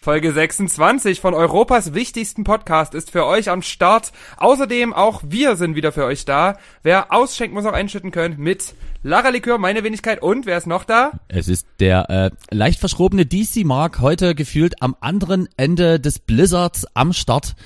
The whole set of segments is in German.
Folge 26 von Europas wichtigsten Podcast ist für euch am Start. Außerdem auch wir sind wieder für euch da. Wer ausschenkt, muss auch einschütten können mit Lara Likör, meine Wenigkeit und wer ist noch da? Es ist der äh, leicht verschrobene DC Mark, heute gefühlt am anderen Ende des Blizzards am Start.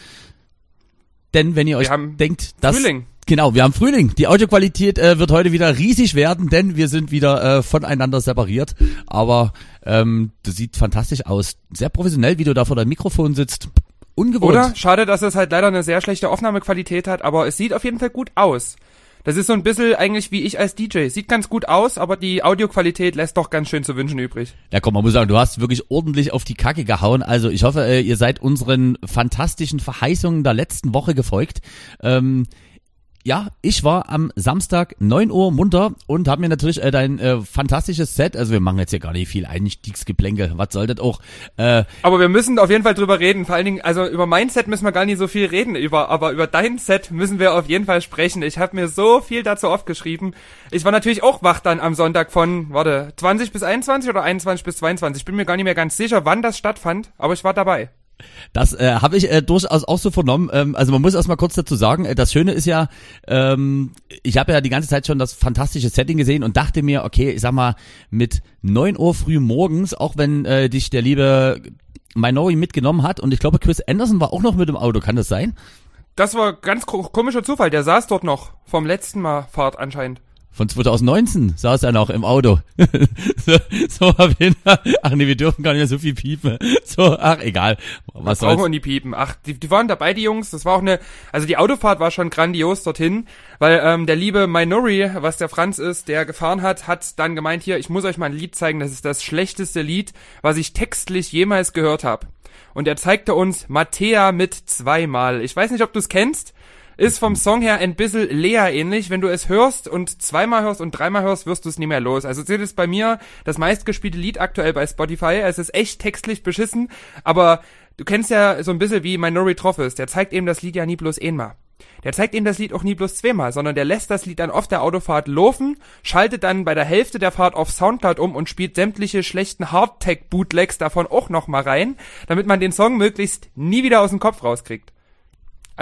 Denn wenn ihr euch denkt, dass Frühling. Genau, wir haben Frühling. Die Audioqualität äh, wird heute wieder riesig werden, denn wir sind wieder äh, voneinander separiert. Aber ähm, das sieht fantastisch aus. Sehr professionell, wie du da vor deinem Mikrofon sitzt. Ungewohnt. Oder? Schade, dass es halt leider eine sehr schlechte Aufnahmequalität hat, aber es sieht auf jeden Fall gut aus. Das ist so ein bisschen eigentlich wie ich als DJ. Sieht ganz gut aus, aber die Audioqualität lässt doch ganz schön zu wünschen übrig. Ja, komm, man muss sagen, du hast wirklich ordentlich auf die Kacke gehauen. Also ich hoffe, äh, ihr seid unseren fantastischen Verheißungen der letzten Woche gefolgt. Ähm, ja, ich war am Samstag 9 Uhr munter und habe mir natürlich äh, dein äh, fantastisches Set, also wir machen jetzt hier gar nicht viel Einstiegsgeplänkel, was soll das auch? Äh, aber wir müssen auf jeden Fall drüber reden, vor allen Dingen, also über mein Set müssen wir gar nicht so viel reden, über, aber über dein Set müssen wir auf jeden Fall sprechen. Ich habe mir so viel dazu aufgeschrieben. Ich war natürlich auch wach dann am Sonntag von, warte, 20 bis 21 oder 21 bis 22. Ich bin mir gar nicht mehr ganz sicher, wann das stattfand, aber ich war dabei. Das äh, habe ich äh, durchaus auch so vernommen. Ähm, also man muss erstmal kurz dazu sagen, äh, das Schöne ist ja, ähm, ich habe ja die ganze Zeit schon das fantastische Setting gesehen und dachte mir, okay, ich sag mal, mit neun Uhr früh morgens, auch wenn äh, dich der liebe Minori mitgenommen hat und ich glaube Chris Anderson war auch noch mit dem Auto, kann das sein? Das war ganz komischer Zufall, der saß dort noch vom letzten Mal Fahrt anscheinend. Von 2019 saß er noch im Auto. so, so jeden Fall. Ach nee, wir dürfen gar nicht mehr so viel piepen. So, ach egal. Was soll's. Brauchen wir nie piepen. Ach, die, die waren dabei, die Jungs. Das war auch eine, also die Autofahrt war schon grandios dorthin, weil ähm, der liebe Minori, was der Franz ist, der gefahren hat, hat dann gemeint, hier, ich muss euch mal ein Lied zeigen, das ist das schlechteste Lied, was ich textlich jemals gehört habe. Und er zeigte uns Mattea mit zweimal. Ich weiß nicht, ob du es kennst. Ist vom Song her ein bisschen Lea ähnlich. Wenn du es hörst und zweimal hörst und dreimal hörst, wirst du es nie mehr los. Also das ist bei mir das meistgespielte Lied aktuell bei Spotify. Es ist echt textlich beschissen, aber du kennst ja so ein bisschen wie Minority Trophis. Der zeigt eben das Lied ja nie bloß einmal. Der zeigt eben das Lied auch nie bloß zweimal, sondern der lässt das Lied dann auf der Autofahrt laufen, schaltet dann bei der Hälfte der Fahrt auf Soundcloud um und spielt sämtliche schlechten Hardtech-Bootlegs davon auch nochmal rein, damit man den Song möglichst nie wieder aus dem Kopf rauskriegt.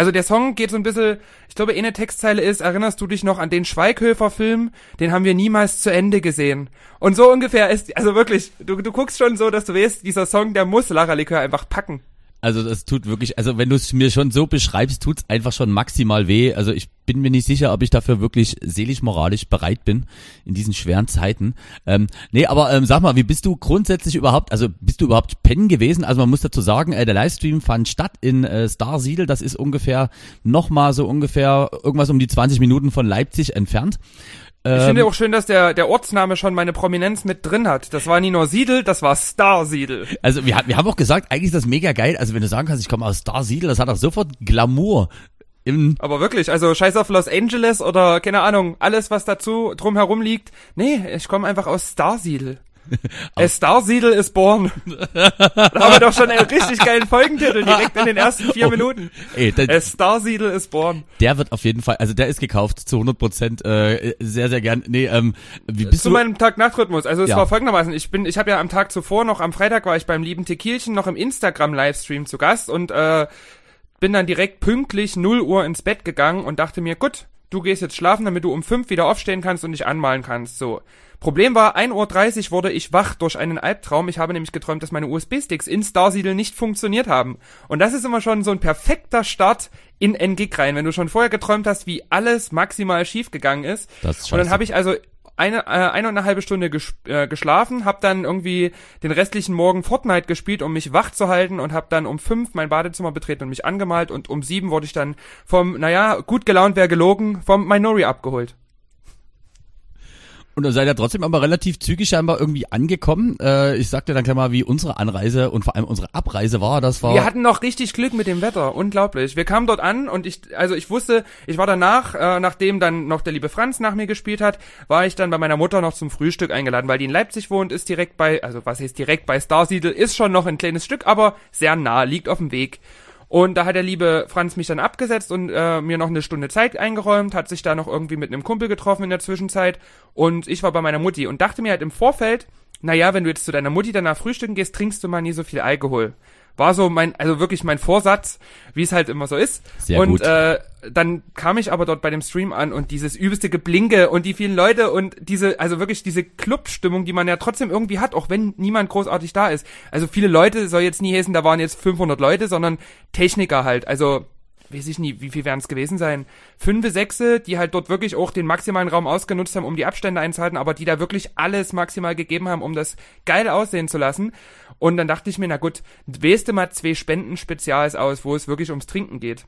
Also der Song geht so ein bisschen, ich glaube, eine Textzeile ist, erinnerst du dich noch an den Schweighöfer-Film? Den haben wir niemals zu Ende gesehen. Und so ungefähr ist, also wirklich, du, du guckst schon so, dass du weißt, dieser Song, der muss Lara Likör einfach packen. Also das tut wirklich, also wenn du es mir schon so beschreibst, tut's einfach schon maximal weh. Also ich bin mir nicht sicher, ob ich dafür wirklich seelisch-moralisch bereit bin in diesen schweren Zeiten. Ähm, nee, aber ähm, sag mal, wie bist du grundsätzlich überhaupt, also bist du überhaupt pennen gewesen? Also man muss dazu sagen, äh, der Livestream fand statt in äh, Starsiedel, das ist ungefähr nochmal so ungefähr irgendwas um die 20 Minuten von Leipzig entfernt. Ich ähm, finde auch schön, dass der, der Ortsname schon meine Prominenz mit drin hat. Das war nie nur Siedel, das war Star Siedel. Also wir, wir haben auch gesagt, eigentlich ist das mega geil. Also wenn du sagen kannst, ich komme aus Star Siedel, das hat auch sofort Glamour. Im Aber wirklich, also scheiß auf Los Angeles oder keine Ahnung, alles was dazu drumherum liegt. Nee, ich komme einfach aus Star Siedel. A Star Siedel is born. da haben wir doch schon einen richtig geilen Folgentitel direkt in den ersten vier oh, Minuten. Ey, A Star Siedel is born. Der wird auf jeden Fall, also der ist gekauft zu 100 Prozent, äh, sehr sehr gern. Nee, ähm, wie bist zu du? meinem Tag-Nacht-Rhythmus. Also es ja. war folgendermaßen: Ich bin, ich habe ja am Tag zuvor noch am Freitag war ich beim lieben Tequilchen noch im Instagram-Livestream zu Gast und äh, bin dann direkt pünktlich 0 Uhr ins Bett gegangen und dachte mir, gut, du gehst jetzt schlafen, damit du um 5 wieder aufstehen kannst und dich anmalen kannst. So. Problem war, 1.30 Uhr wurde ich wach durch einen Albtraum. Ich habe nämlich geträumt, dass meine USB-Sticks in Starsiedel nicht funktioniert haben. Und das ist immer schon so ein perfekter Start in NGIG rein, wenn du schon vorher geträumt hast, wie alles maximal schief gegangen ist. Das ist und dann habe ich also eine, äh, eine und eine halbe Stunde ges äh, geschlafen, habe dann irgendwie den restlichen Morgen Fortnite gespielt, um mich wach zu halten und habe dann um fünf mein Badezimmer betreten und mich angemalt und um sieben wurde ich dann vom, naja, gut gelaunt wäre gelogen, vom Minori abgeholt. Und dann seid ihr trotzdem aber relativ zügig scheinbar irgendwie angekommen. Äh, ich sagte dann gleich mal, wie unsere Anreise und vor allem unsere Abreise war. Das war. Wir hatten noch richtig Glück mit dem Wetter, unglaublich. Wir kamen dort an und ich, also ich wusste, ich war danach, äh, nachdem dann noch der liebe Franz nach mir gespielt hat, war ich dann bei meiner Mutter noch zum Frühstück eingeladen, weil die in Leipzig wohnt, ist direkt bei, also was heißt direkt bei Starsiedel, ist schon noch ein kleines Stück, aber sehr nah, liegt auf dem Weg. Und da hat der liebe Franz mich dann abgesetzt und äh, mir noch eine Stunde Zeit eingeräumt, hat sich da noch irgendwie mit einem Kumpel getroffen in der Zwischenzeit und ich war bei meiner Mutti und dachte mir halt im Vorfeld, naja, wenn du jetzt zu deiner Mutti danach frühstücken gehst, trinkst du mal nie so viel Alkohol. War so mein, also wirklich mein Vorsatz, wie es halt immer so ist. Sehr und gut. Äh, dann kam ich aber dort bei dem Stream an und dieses übelste Geblinke und die vielen Leute und diese, also wirklich diese Clubstimmung, die man ja trotzdem irgendwie hat, auch wenn niemand großartig da ist. Also viele Leute soll jetzt nie heißen, da waren jetzt 500 Leute, sondern Techniker halt. Also weiß ich nie, wie viel werden es gewesen sein? Fünfe, sechse, die halt dort wirklich auch den maximalen Raum ausgenutzt haben, um die Abstände einzuhalten, aber die da wirklich alles maximal gegeben haben, um das geil aussehen zu lassen. Und dann dachte ich mir, na gut, wählst du mal zwei Spenden-Spezials aus, wo es wirklich ums Trinken geht.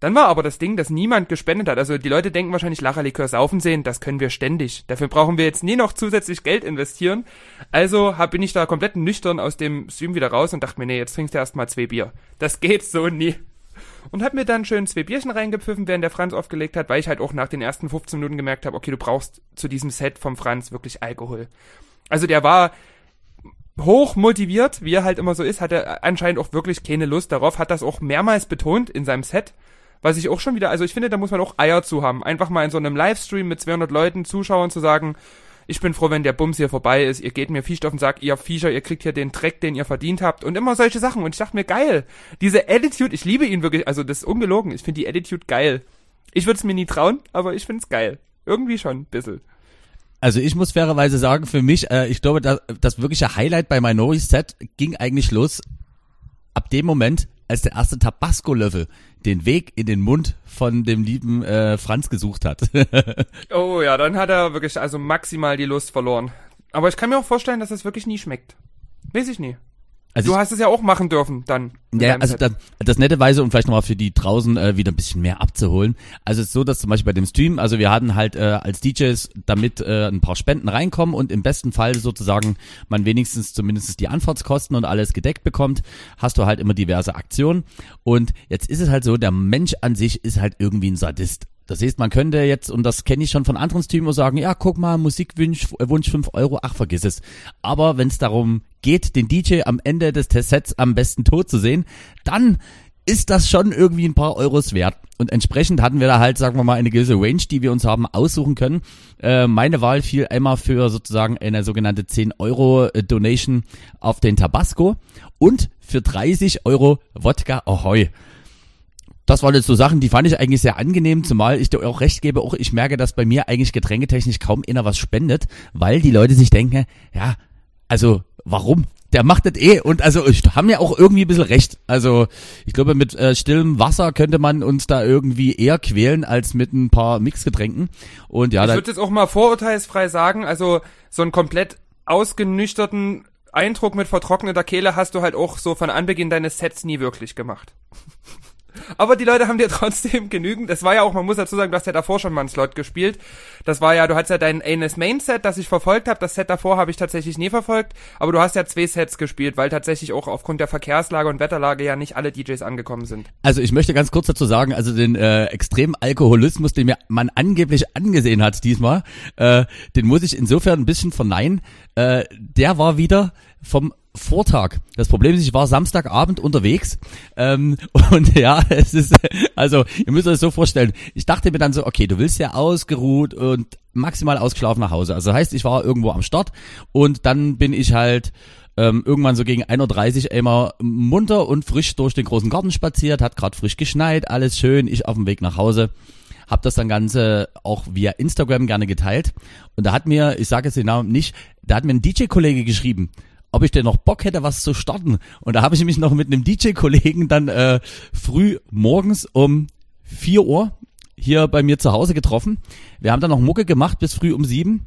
Dann war aber das Ding, dass niemand gespendet hat. Also die Leute denken wahrscheinlich, Lacherlikör saufen sehen, das können wir ständig. Dafür brauchen wir jetzt nie noch zusätzlich Geld investieren. Also hab, bin ich da komplett nüchtern aus dem Stream wieder raus und dachte mir, nee, jetzt trinkst du erstmal zwei Bier. Das geht so nie und hab mir dann schön zwei Bierchen reingepfiffen, während der Franz aufgelegt hat, weil ich halt auch nach den ersten 15 Minuten gemerkt habe, okay, du brauchst zu diesem Set vom Franz wirklich Alkohol. Also der war hoch motiviert, wie er halt immer so ist, hatte anscheinend auch wirklich keine Lust darauf, hat das auch mehrmals betont in seinem Set, was ich auch schon wieder, also ich finde, da muss man auch Eier zu haben, einfach mal in so einem Livestream mit 200 Leuten, Zuschauern zu sagen, ich bin froh, wenn der Bums hier vorbei ist, ihr geht mir Fisch auf den Sack, ihr Viecher, ihr kriegt hier den Dreck, den ihr verdient habt und immer solche Sachen und ich dachte mir, geil, diese Attitude, ich liebe ihn wirklich, also das ist ungelogen, ich finde die Attitude geil. Ich würde es mir nie trauen, aber ich finde es geil. Irgendwie schon ein. Also ich muss fairerweise sagen, für mich, äh, ich glaube, das, das wirkliche Highlight bei Minority Set ging eigentlich los ab dem Moment, als der erste Tabasco-Löffel den Weg in den Mund von dem lieben äh, Franz gesucht hat. oh ja, dann hat er wirklich also maximal die Lust verloren. Aber ich kann mir auch vorstellen, dass es wirklich nie schmeckt. Weiß ich nie. Also du hast es ja auch machen dürfen dann. Ja, also das, das nette Weise, um vielleicht nochmal für die draußen äh, wieder ein bisschen mehr abzuholen. Also es ist so, dass zum Beispiel bei dem Stream, also wir hatten halt äh, als DJs damit äh, ein paar Spenden reinkommen und im besten Fall sozusagen man wenigstens zumindest die Anfahrtskosten und alles gedeckt bekommt, hast du halt immer diverse Aktionen. Und jetzt ist es halt so, der Mensch an sich ist halt irgendwie ein Sadist. Das heißt, man könnte jetzt, und das kenne ich schon von anderen Streamern, sagen, ja, guck mal, Musikwunsch Wunsch 5 Euro, ach, vergiss es. Aber wenn es darum geht, den DJ am Ende des Testsets am besten tot zu sehen, dann ist das schon irgendwie ein paar Euros wert. Und entsprechend hatten wir da halt, sagen wir mal, eine gewisse Range, die wir uns haben aussuchen können. Äh, meine Wahl fiel einmal für sozusagen eine sogenannte 10 Euro äh, Donation auf den Tabasco und für 30 Euro Wodka Ahoy das waren jetzt so Sachen, die fand ich eigentlich sehr angenehm, zumal ich dir auch recht gebe, auch ich merke, dass bei mir eigentlich getränketechnisch kaum einer was spendet, weil die Leute sich denken, ja, also warum? Der macht das eh und also ich haben ja auch irgendwie ein bisschen recht. Also ich glaube, mit äh, stillem Wasser könnte man uns da irgendwie eher quälen als mit ein paar Mixgetränken. Und ja, ich würde jetzt auch mal vorurteilsfrei sagen, also so einen komplett ausgenüchterten Eindruck mit vertrockneter Kehle hast du halt auch so von Anbeginn deines Sets nie wirklich gemacht. Aber die Leute haben dir trotzdem genügend. Das war ja auch, man muss dazu sagen, du hast ja davor schon mal einen Slot gespielt. Das war ja, du hattest ja dein Anes Main Set, das ich verfolgt habe. Das Set davor habe ich tatsächlich nie verfolgt. Aber du hast ja zwei Sets gespielt, weil tatsächlich auch aufgrund der Verkehrslage und Wetterlage ja nicht alle DJs angekommen sind. Also ich möchte ganz kurz dazu sagen, also den äh, extremen Alkoholismus, den mir man angeblich angesehen hat diesmal, äh, den muss ich insofern ein bisschen verneinen. Äh, der war wieder vom Vortag. Das Problem ist, ich war Samstagabend unterwegs ähm, und ja, es ist, also ihr müsst euch so vorstellen, ich dachte mir dann so, okay, du willst ja ausgeruht und maximal ausgeschlafen nach Hause. Also heißt, ich war irgendwo am Start und dann bin ich halt ähm, irgendwann so gegen 1.30 Uhr immer munter und frisch durch den großen Garten spaziert, hat gerade frisch geschneit, alles schön, ich auf dem Weg nach Hause habe das dann Ganze auch via Instagram gerne geteilt. Und da hat mir, ich sage jetzt den Namen nicht, da hat mir ein DJ-Kollege geschrieben, ob ich denn noch Bock hätte, was zu starten. Und da habe ich mich noch mit einem DJ-Kollegen dann äh, früh morgens um 4 Uhr hier bei mir zu Hause getroffen. Wir haben dann noch Mucke gemacht bis früh um sieben,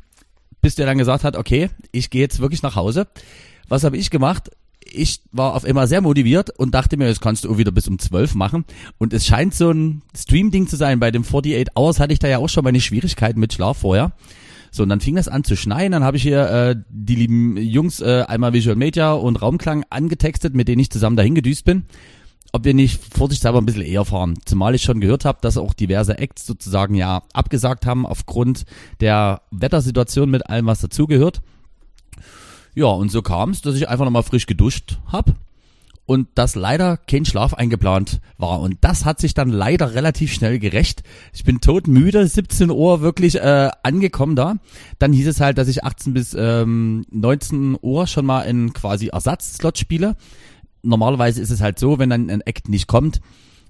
bis der dann gesagt hat, okay, ich gehe jetzt wirklich nach Hause. Was habe ich gemacht? Ich war auf einmal sehr motiviert und dachte mir, das kannst du wieder bis um 12 machen. Und es scheint so ein Stream-Ding zu sein. Bei dem 48 Hours hatte ich da ja auch schon meine Schwierigkeiten mit Schlaf vorher. So, und dann fing das an zu schneien. Dann habe ich hier äh, die lieben Jungs äh, einmal Visual Media und Raumklang angetextet, mit denen ich zusammen dahin gedüst bin. Ob wir nicht vorsichtshalber ein bisschen eher fahren. Zumal ich schon gehört habe, dass auch diverse Acts sozusagen ja abgesagt haben aufgrund der Wettersituation mit allem, was dazugehört. Ja, und so kam es, dass ich einfach nochmal frisch geduscht hab und dass leider kein Schlaf eingeplant war. Und das hat sich dann leider relativ schnell gerecht. Ich bin todmüde, 17 Uhr wirklich äh, angekommen da. Dann hieß es halt, dass ich 18 bis ähm, 19 Uhr schon mal in quasi Ersatzslot spiele. normalerweise ist es halt so, wenn dann ein Act nicht kommt,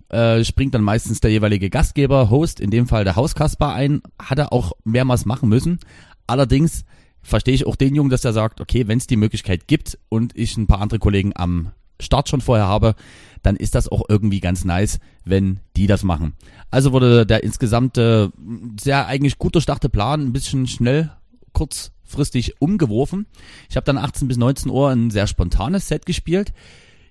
äh, springt dann meistens der jeweilige Gastgeber, Host, in dem Fall der Hauskasper ein, hat er auch mehrmals machen müssen. Allerdings verstehe ich auch den Jungen, dass er sagt, okay, wenn es die Möglichkeit gibt und ich ein paar andere Kollegen am Start schon vorher habe, dann ist das auch irgendwie ganz nice, wenn die das machen. Also wurde der insgesamt äh, sehr eigentlich gut durchdachte Plan ein bisschen schnell, kurzfristig umgeworfen. Ich habe dann 18 bis 19 Uhr ein sehr spontanes Set gespielt.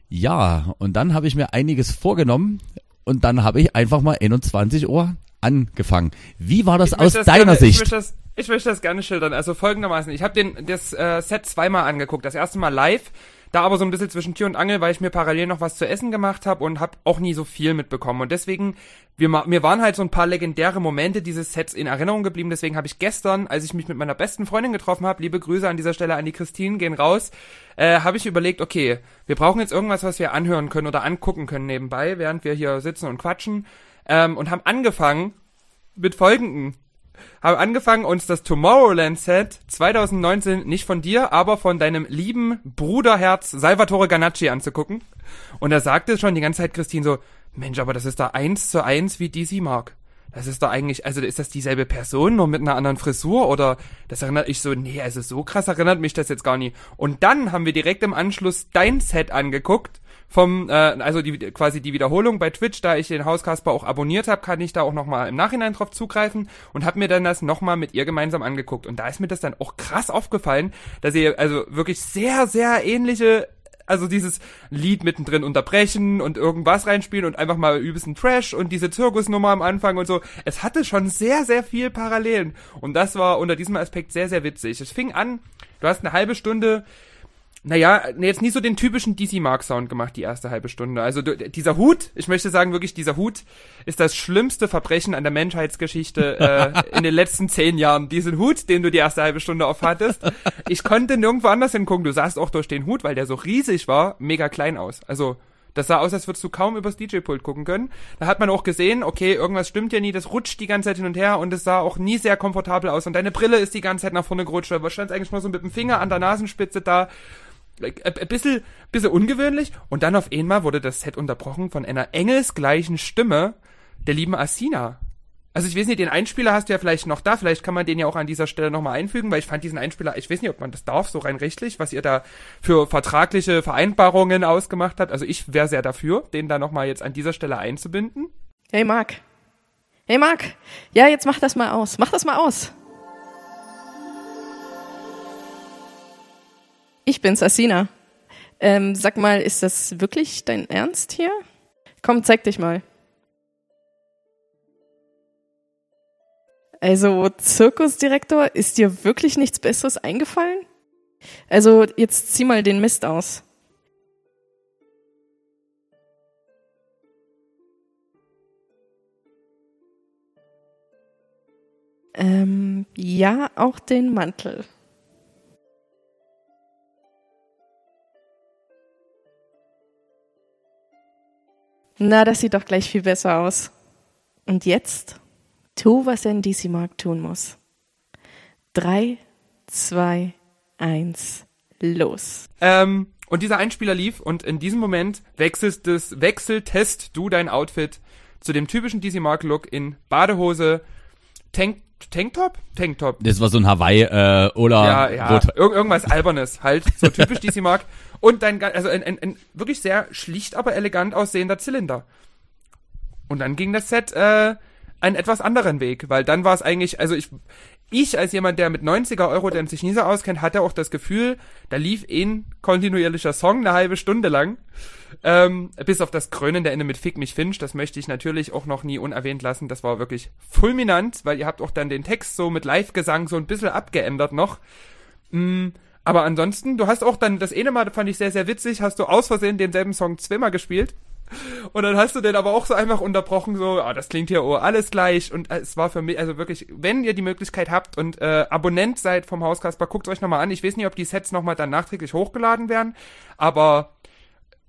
Ja, und dann habe ich mir einiges vorgenommen und dann habe ich einfach mal 21 Uhr angefangen. Wie war das aus das deiner gerne, Sicht? Ich möchte, das, ich möchte das gerne schildern. Also folgendermaßen, ich habe den das äh, Set zweimal angeguckt. Das erste Mal live, da aber so ein bisschen zwischen Tür und Angel, weil ich mir parallel noch was zu essen gemacht habe und habe auch nie so viel mitbekommen. Und deswegen, wir, mir waren halt so ein paar legendäre Momente dieses Sets in Erinnerung geblieben. Deswegen habe ich gestern, als ich mich mit meiner besten Freundin getroffen habe, liebe Grüße an dieser Stelle an die Christine, gehen raus, äh, habe ich überlegt, okay, wir brauchen jetzt irgendwas, was wir anhören können oder angucken können nebenbei, während wir hier sitzen und quatschen. Ähm, und haben angefangen mit folgenden haben angefangen, uns das Tomorrowland Set 2019 nicht von dir, aber von deinem lieben Bruderherz Salvatore Ganacci anzugucken. Und er sagte schon die ganze Zeit Christine so, Mensch, aber das ist da eins zu eins wie DC Mark. Das ist da eigentlich, also ist das dieselbe Person, nur mit einer anderen Frisur oder das erinnert ich so, nee, also so krass erinnert mich das jetzt gar nie. Und dann haben wir direkt im Anschluss dein Set angeguckt vom, äh, also die quasi die Wiederholung bei Twitch, da ich den Hauskasper auch abonniert habe, kann ich da auch nochmal im Nachhinein drauf zugreifen und habe mir dann das nochmal mit ihr gemeinsam angeguckt. Und da ist mir das dann auch krass aufgefallen, dass ihr also wirklich sehr, sehr ähnliche also dieses Lied mittendrin unterbrechen und irgendwas reinspielen und einfach mal übelsten Trash und diese Zirkusnummer am Anfang und so. Es hatte schon sehr, sehr viel Parallelen. Und das war unter diesem Aspekt sehr, sehr witzig. Es fing an, du hast eine halbe Stunde naja, jetzt nicht so den typischen DC Mark Sound gemacht, die erste halbe Stunde. Also dieser Hut, ich möchte sagen wirklich, dieser Hut ist das schlimmste Verbrechen an der Menschheitsgeschichte äh, in den letzten zehn Jahren. Diesen Hut, den du die erste halbe Stunde aufhattest. Ich konnte nirgendwo anders hingucken. Du sahst auch durch den Hut, weil der so riesig war, mega klein aus. Also das sah aus, als würdest du kaum übers DJ-Pult gucken können. Da hat man auch gesehen, okay, irgendwas stimmt ja nie, das rutscht die ganze Zeit hin und her und es sah auch nie sehr komfortabel aus. Und deine Brille ist die ganze Zeit nach vorne gerutscht, aber stand eigentlich nur so mit dem Finger an der Nasenspitze da ein bisschen, bisschen ungewöhnlich. Und dann auf einmal wurde das Set unterbrochen von einer engelsgleichen Stimme der lieben Asina. Also ich weiß nicht, den Einspieler hast du ja vielleicht noch da, vielleicht kann man den ja auch an dieser Stelle nochmal einfügen, weil ich fand diesen Einspieler, ich weiß nicht, ob man das darf, so rein rechtlich, was ihr da für vertragliche Vereinbarungen ausgemacht habt. Also ich wäre sehr dafür, den da nochmal jetzt an dieser Stelle einzubinden. Hey Marc. Hey Marc. Ja, jetzt mach das mal aus. Mach das mal aus. Ich bin's, Asina. Ähm, sag mal, ist das wirklich dein Ernst hier? Komm, zeig dich mal. Also, Zirkusdirektor, ist dir wirklich nichts Besseres eingefallen? Also, jetzt zieh mal den Mist aus. Ähm, ja, auch den Mantel. Na, das sieht doch gleich viel besser aus. Und jetzt tu, was ein DC Mark tun muss. Drei, zwei, eins, los. Ähm, und dieser Einspieler lief und in diesem Moment wechselst des, wechseltest du dein Outfit zu dem typischen DC Mark Look in Badehose, Tank, Tanktop? Tanktop. Das war so ein Hawaii äh, oder ja, ja, Ir irgendwas albernes halt, so typisch DC Mark und dein also ein, ein, ein wirklich sehr schlicht aber elegant aussehender Zylinder. Und dann ging das Set äh, einen etwas anderen Weg, weil dann war es eigentlich, also ich, ich als jemand, der mit 90er Euro, der sich nie so auskennt, hatte auch das Gefühl, da lief ein kontinuierlicher Song eine halbe Stunde lang. Ähm, bis auf das krönende Ende mit Fick mich Finch, das möchte ich natürlich auch noch nie unerwähnt lassen. Das war wirklich fulminant, weil ihr habt auch dann den Text so mit Live-Gesang so ein bisschen abgeändert noch. Mm, aber ansonsten, du hast auch dann, das eine Mal fand ich sehr, sehr witzig, hast du aus Versehen denselben Song zweimal gespielt. Und dann hast du den aber auch so einfach unterbrochen, so, ah, das klingt hier oh, alles gleich. Und es war für mich, also wirklich, wenn ihr die Möglichkeit habt und äh, Abonnent seid vom Hauskasper, guckt euch nochmal an. Ich weiß nicht, ob die Sets nochmal dann nachträglich hochgeladen werden, aber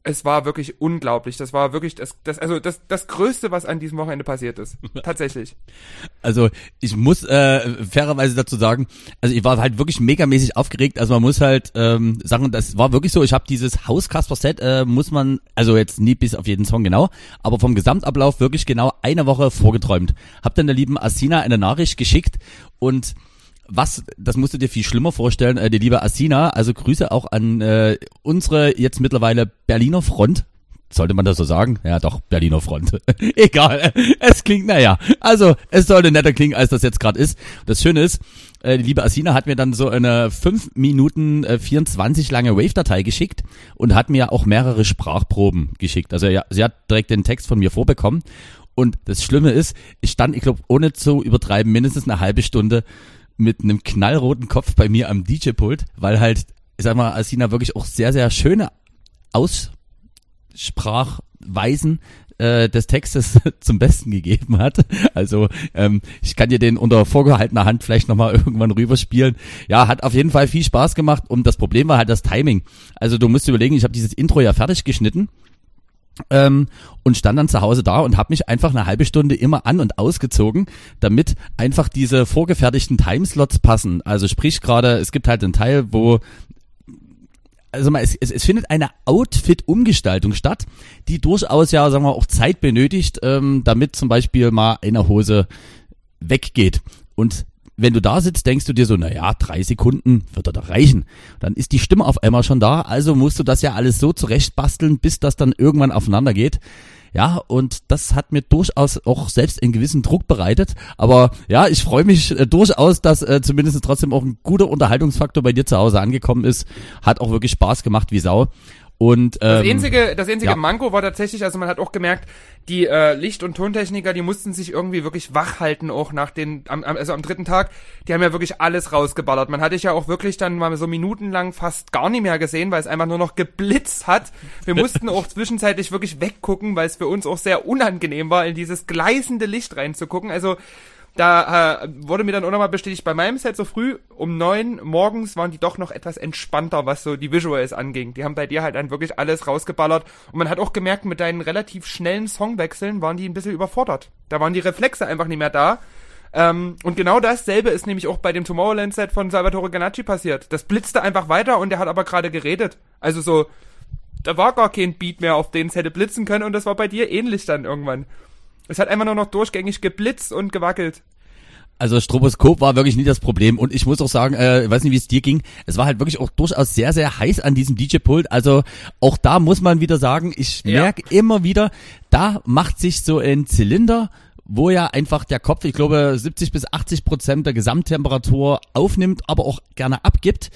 es war wirklich unglaublich. Das war wirklich das, das also das, das Größte, was an diesem Wochenende passiert ist. Tatsächlich. Also ich muss äh, fairerweise dazu sagen, also ich war halt wirklich megamäßig aufgeregt. Also man muss halt ähm, sagen, das war wirklich so. Ich habe dieses Haus Casper Set äh, muss man also jetzt nie bis auf jeden Song genau, aber vom Gesamtablauf wirklich genau eine Woche vorgeträumt. Hab dann der lieben Asina eine Nachricht geschickt und was, das musst du dir viel schlimmer vorstellen, äh, die liebe Asina, also Grüße auch an äh, unsere jetzt mittlerweile Berliner Front. Sollte man das so sagen? Ja, doch, Berliner Front. Egal, es klingt, naja, also es sollte netter klingen, als das jetzt gerade ist. Das Schöne ist, äh, die liebe Asina hat mir dann so eine 5 Minuten äh, 24 lange Wave-Datei geschickt und hat mir auch mehrere Sprachproben geschickt. Also ja, sie hat direkt den Text von mir vorbekommen. Und das Schlimme ist, ich stand, ich glaube, ohne zu übertreiben, mindestens eine halbe Stunde mit einem knallroten Kopf bei mir am DJ-Pult, weil halt, ich sag mal, Asina wirklich auch sehr, sehr schöne Aussprachweisen äh, des Textes zum Besten gegeben hat. Also ähm, ich kann dir den unter vorgehaltener Hand vielleicht nochmal irgendwann rüberspielen. Ja, hat auf jeden Fall viel Spaß gemacht und das Problem war halt das Timing. Also du musst überlegen, ich habe dieses Intro ja fertig geschnitten ähm, und stand dann zu Hause da und habe mich einfach eine halbe Stunde immer an und ausgezogen, damit einfach diese vorgefertigten Timeslots passen. Also sprich gerade, es gibt halt einen Teil, wo also mal, es, es, es findet eine Outfit-Umgestaltung statt, die durchaus ja, sagen wir, auch Zeit benötigt, ähm, damit zum Beispiel mal eine Hose weggeht. Und wenn du da sitzt, denkst du dir so, naja, drei Sekunden wird er doch reichen. Dann ist die Stimme auf einmal schon da, also musst du das ja alles so zurechtbasteln, bis das dann irgendwann aufeinander geht. Ja, und das hat mir durchaus auch selbst einen gewissen Druck bereitet. Aber ja, ich freue mich äh, durchaus, dass äh, zumindest trotzdem auch ein guter Unterhaltungsfaktor bei dir zu Hause angekommen ist. Hat auch wirklich Spaß gemacht wie Sau. Und, ähm, das einzige, das einzige ja. Manko war tatsächlich, also man hat auch gemerkt, die äh, Licht- und Tontechniker, die mussten sich irgendwie wirklich wach halten, auch nach den, am, also am dritten Tag, die haben ja wirklich alles rausgeballert. Man hatte ich ja auch wirklich dann mal so minutenlang fast gar nicht mehr gesehen, weil es einfach nur noch geblitzt hat. Wir mussten auch zwischenzeitlich wirklich weggucken, weil es für uns auch sehr unangenehm war, in dieses gleißende Licht reinzugucken. Also da äh, wurde mir dann auch nochmal bestätigt, bei meinem Set so früh um neun morgens waren die doch noch etwas entspannter, was so die Visuals anging. Die haben bei dir halt dann wirklich alles rausgeballert und man hat auch gemerkt, mit deinen relativ schnellen Songwechseln waren die ein bisschen überfordert. Da waren die Reflexe einfach nicht mehr da. Ähm, und genau dasselbe ist nämlich auch bei dem Tomorrowland-Set von Salvatore Ganacci passiert. Das blitzte einfach weiter und der hat aber gerade geredet. Also so, da war gar kein Beat mehr, auf den es hätte blitzen können und das war bei dir ähnlich dann irgendwann. Es hat einfach nur noch durchgängig geblitzt und gewackelt. Also Stroboskop war wirklich nie das Problem und ich muss auch sagen, äh, ich weiß nicht, wie es dir ging, es war halt wirklich auch durchaus sehr, sehr heiß an diesem DJ-Pult. Also auch da muss man wieder sagen, ich Ja. merke immer wieder, da macht sich so ein Zylinder, wo ja einfach der Kopf, ich glaube 70 bis 80 Prozent der Gesamttemperatur aufnimmt, aber auch gerne abgibt,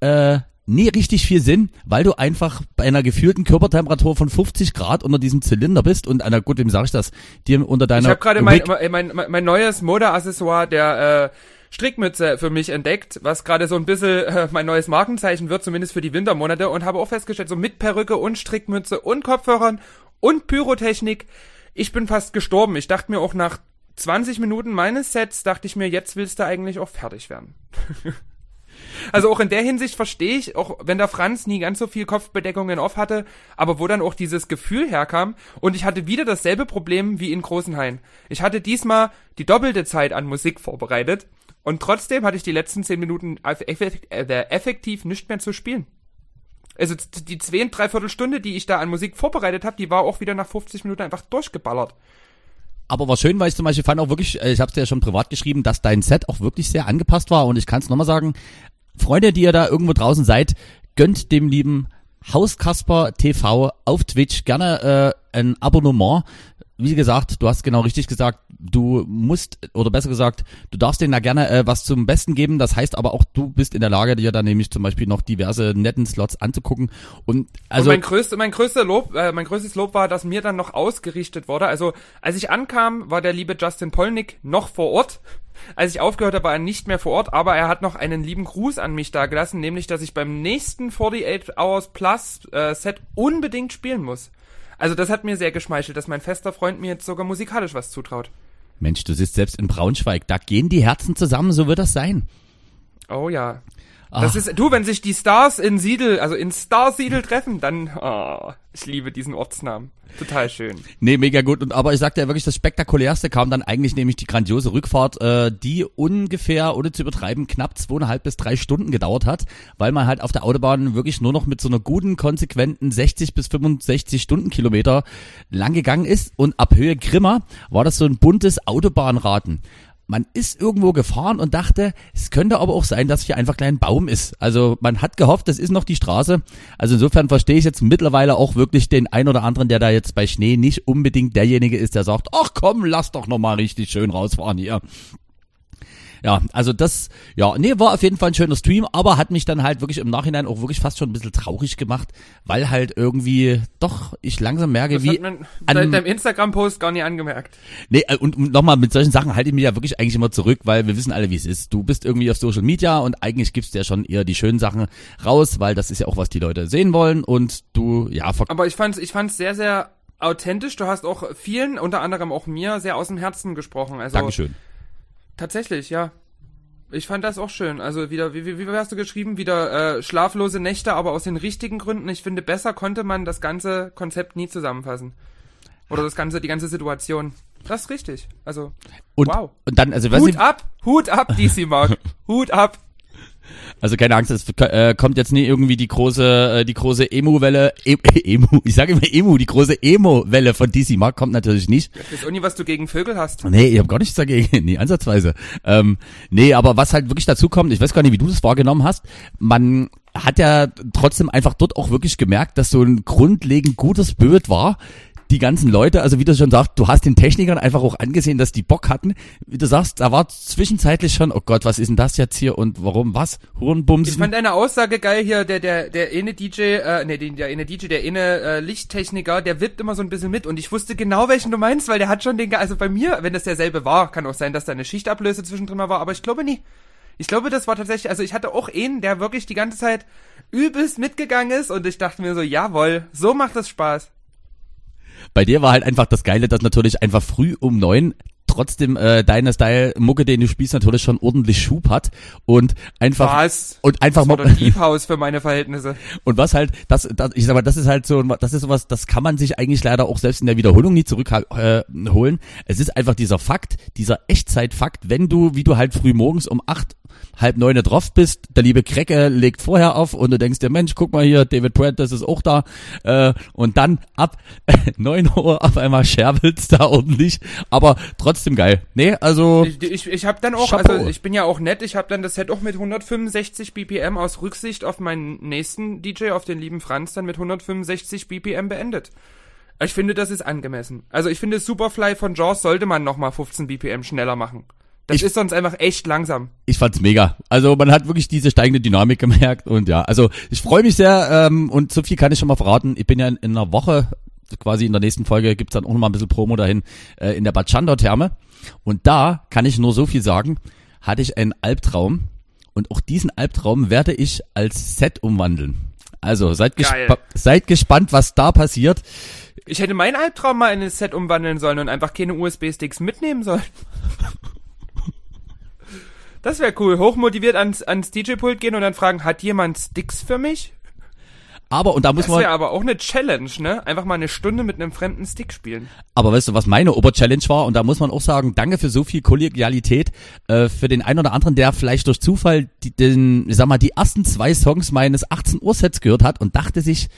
äh, nie richtig viel Sinn, weil du einfach bei einer gefühlten Körpertemperatur von 50 Grad unter diesem Zylinder bist und einer, gut, wem sag ich das, dir unter deiner Ich habe gerade mein, mein, mein, mein neues Modeaccessoire der äh, Strickmütze für mich entdeckt, was gerade so ein bisschen äh, mein neues Markenzeichen wird, zumindest für die Wintermonate und habe auch festgestellt, so mit Perücke und Strickmütze und Kopfhörern und Pyrotechnik, ich bin fast gestorben. Ich dachte mir auch nach 20 Minuten meines Sets, dachte ich mir, jetzt willst du eigentlich auch fertig werden. Also auch in der Hinsicht verstehe ich, auch wenn der Franz nie ganz so viel Kopfbedeckungen off hatte, aber wo dann auch dieses Gefühl herkam und ich hatte wieder dasselbe Problem wie in Großenhain. Ich hatte diesmal die doppelte Zeit an Musik vorbereitet und trotzdem hatte ich die letzten zehn Minuten äh, effektiv nicht mehr zu spielen. Also die zwei, dreiviertel Stunde, die ich da an Musik vorbereitet habe, die war auch wieder nach 50 Minuten einfach durchgeballert. Aber war schön, weil ich zum Beispiel fand auch wirklich, äh, ich habe es dir ja schon privat geschrieben, dass dein Set auch wirklich sehr angepasst war. Und ich kann es nochmal sagen, Freunde, die ihr da irgendwo draußen seid, gönnt dem lieben Hauskasper TV auf Twitch gerne äh, ein Abonnement. Wie gesagt, du hast genau richtig gesagt, du musst, oder besser gesagt, du darfst denen da gerne äh, was zum Besten geben. Das heißt aber auch, du bist in der Lage, dir da nämlich zum Beispiel noch diverse netten Slots anzugucken. Und also und mein größte, mein größter Lob, äh, mein größtes Lob war, dass mir dann noch ausgerichtet wurde. Also als ich ankam, war der liebe Justin Polnick noch vor Ort. Als ich aufgehört habe, war er nicht mehr vor Ort, aber er hat noch einen lieben Gruß an mich dagelassen, nämlich, dass ich beim nächsten 48 Hours Plus äh, Set unbedingt spielen muss. Also das hat mir sehr geschmeichelt, dass mein fester Freund mir jetzt sogar musikalisch was zutraut. Mensch, du sitzt selbst in Braunschweig, da gehen die Herzen zusammen, so wird das sein. Oh ja. Das ist, du, wenn sich die Stars in Siedel, also in Star Siedel treffen, dann, oh, ich liebe diesen Ortsnamen. Total schön. Nee, mega gut. Und aber ich sagte ja wirklich, das spektakulärste kam dann eigentlich nämlich die grandiose Rückfahrt, äh, die ungefähr, ohne zu übertreiben, knapp zweieinhalb bis drei Stunden gedauert hat, weil man halt auf der Autobahn wirklich nur noch mit so einer guten, konsequenten 60 bis 65 Stundenkilometer lang gegangen ist. Und ab Höhe Grimma war das so ein buntes Autobahnraten man ist irgendwo gefahren und dachte, es könnte aber auch sein, dass hier einfach klein Baum ist. Also man hat gehofft, das ist noch die Straße. Also insofern verstehe ich jetzt mittlerweile auch wirklich den ein oder anderen, der da jetzt bei Schnee nicht unbedingt derjenige ist, der sagt, ach komm, lass doch noch mal richtig schön rausfahren hier. Ja, also das, ja, nee, war auf jeden Fall ein schöner Stream, aber hat mich dann halt wirklich im Nachhinein auch wirklich fast schon ein bisschen traurig gemacht, weil halt irgendwie doch ich langsam merke, Das wie. hat man seit deinem Instagram-Post gar nicht angemerkt. Nee, äh, und und nochmal, mit solchen Sachen halte ich mich ja wirklich eigentlich immer zurück, weil wir wissen alle, wie es ist. Du bist irgendwie auf Social Media und eigentlich gibst du ja schon eher die schönen Sachen raus, weil das ist ja auch, was die Leute sehen wollen und du, ja, Aber ich fand's, ich fand's sehr, sehr authentisch. Du hast auch vielen, unter anderem auch mir, sehr aus dem Herzen gesprochen. Also Dankeschön. Tatsächlich, ja. Ich fand das auch schön. Also wieder, wie, wie, wie hast du geschrieben? Wieder äh, schlaflose Nächte, aber aus den richtigen Gründen. Ich finde, besser konnte man das ganze Konzept nie zusammenfassen. Oder das ganze, die ganze Situation. Das ist richtig. Also, Und, wow. und dann, also, was Hut ich, ab, Hut ab, DC Mark. Hut ab. Also keine Angst, es äh, kommt jetzt nie irgendwie die große, äh, die große Emo-Welle, e Emo, ich sage immer Emo, die große Emo-Welle von DC Mark kommt natürlich nicht. Ich weiß auch nie, was du gegen Vögel hast. Nee, ich habe gar nichts dagegen, nee, ansatzweise. Ähm, nee, aber was halt wirklich dazu kommt, ich weiß gar nicht, wie du das wahrgenommen hast, man hat ja trotzdem einfach dort auch wirklich gemerkt, dass so ein grundlegend gutes Bild war. Die ganzen Leute, also wie du schon sagst, du hast den Technikern einfach auch angesehen, dass die Bock hatten. Wie du sagst, da war zwischenzeitlich schon, oh Gott, was ist denn das jetzt hier und warum, was? Ich Hurenbumsen? fand eine Aussage geil hier, der, der, der eine DJ, äh, nee, der, eine DJ, der eine äh, Lichttechniker, der wippt immer so ein bisschen mit und ich wusste genau, welchen du meinst, weil der hat schon den, also bei mir, wenn das derselbe war, kann auch sein, dass da eine Schichtablöse zwischendrin war, aber ich glaube nie. Ich glaube, das war tatsächlich, also ich hatte auch einen, der wirklich die ganze Zeit übelst mitgegangen ist und ich dachte mir so, jawohl, so macht das Spaß. Bei dir war halt einfach das Geile, dass natürlich einfach früh um neun trotzdem äh, deine Style-Mucke, den du spielst, natürlich schon ordentlich Schub hat und einfach Was? und einfach Das war mal Deep House für meine Verhältnisse. und was halt das, das ich sag mal, das ist halt so das ist sowas, das kann man sich eigentlich leider auch selbst in der Wiederholung nie zurückholen. Äh, es ist einfach dieser Fakt, dieser Echtzeitfakt, wenn du wie du halt früh morgens um acht halb neune drauf bist, der liebe Krecke legt vorher auf und du denkst dir, Mensch, guck mal hier, David Prentice ist auch da äh, und dann ab neun Uhr auf einmal scherbelt's da ordentlich, aber trotzdem geil. Nee, also Ich, ich, ich habe dann auch, Chapeau. also ich bin ja auch nett, ich habe dann das Set auch mit 165 BPM aus Rücksicht auf meinen nächsten DJ, auf den lieben Franz, dann mit 165 BPM beendet. Ich finde, das ist angemessen. Also ich finde, Superfly von Jaws sollte man nochmal 15 BPM schneller machen. Das Ich- ist sonst einfach echt langsam. ich fand's mega. Also man hat wirklich diese steigende Dynamik gemerkt und ja, also ich freue mich sehr ähm, und so viel kann ich schon mal verraten. Ich bin ja in, in einer Woche, quasi in der nächsten Folge gibt's dann auch noch mal ein bisschen Promo dahin, äh, in der Bad Therme und da kann ich nur so viel sagen, hatte ich einen Albtraum und auch diesen Albtraum werde ich als Set umwandeln. Also seid, gespa seid gespannt, was da passiert. Ich hätte meinen Albtraum mal in ein Set umwandeln sollen und einfach keine USB-Sticks mitnehmen sollen. Das wäre cool. Hochmotiviert ans, ans DJ-Pult gehen und dann fragen, hat jemand Sticks für mich? Aber, und da muss Das man, wäre aber auch eine Challenge, ne? Einfach mal eine Stunde mit einem fremden Stick spielen. Aber weißt du, was meine Oberchallenge war? Und da muss man auch sagen, danke für so viel Kollegialität. Äh, für den einen oder anderen, der vielleicht durch Zufall die, den, ich sag mal, die ersten zwei Songs meines 18 Uhr Sets gehört hat und dachte sich,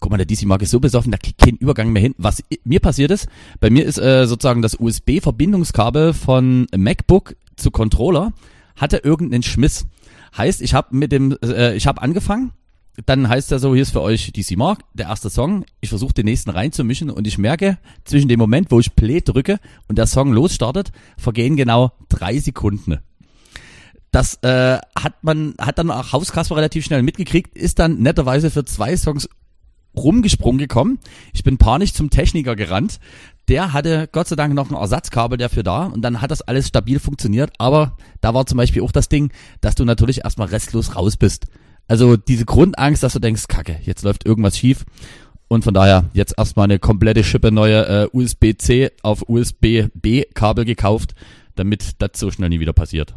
guck mal, der DC Mark ist so besoffen, da kriegt kein Übergang mehr hin. Was mir passiert ist, bei mir ist äh, sozusagen das USB-Verbindungskabel von MacBook zu Controller hatte irgendeinen Schmiss. Heißt, ich habe mit dem, äh, ich habe angefangen, dann heißt ja so, hier ist für euch DC Mark, der erste Song. Ich versuche den nächsten reinzumischen und ich merke, zwischen dem Moment, wo ich Play drücke und der Song losstartet, vergehen genau drei Sekunden. Das äh, hat man, hat dann auch Hauskasper relativ schnell mitgekriegt, ist dann netterweise für zwei Songs rumgesprungen gekommen. Ich bin panisch zum Techniker gerannt. Der hatte Gott sei Dank noch ein Ersatzkabel dafür da und dann hat das alles stabil funktioniert. Aber da war zum Beispiel auch das Ding, dass du natürlich erstmal restlos raus bist. Also diese Grundangst, dass du denkst, kacke, jetzt läuft irgendwas schief. Und von daher jetzt erstmal eine komplette Schippe neue äh, USB-C auf USB-B Kabel gekauft, damit das so schnell nie wieder passiert.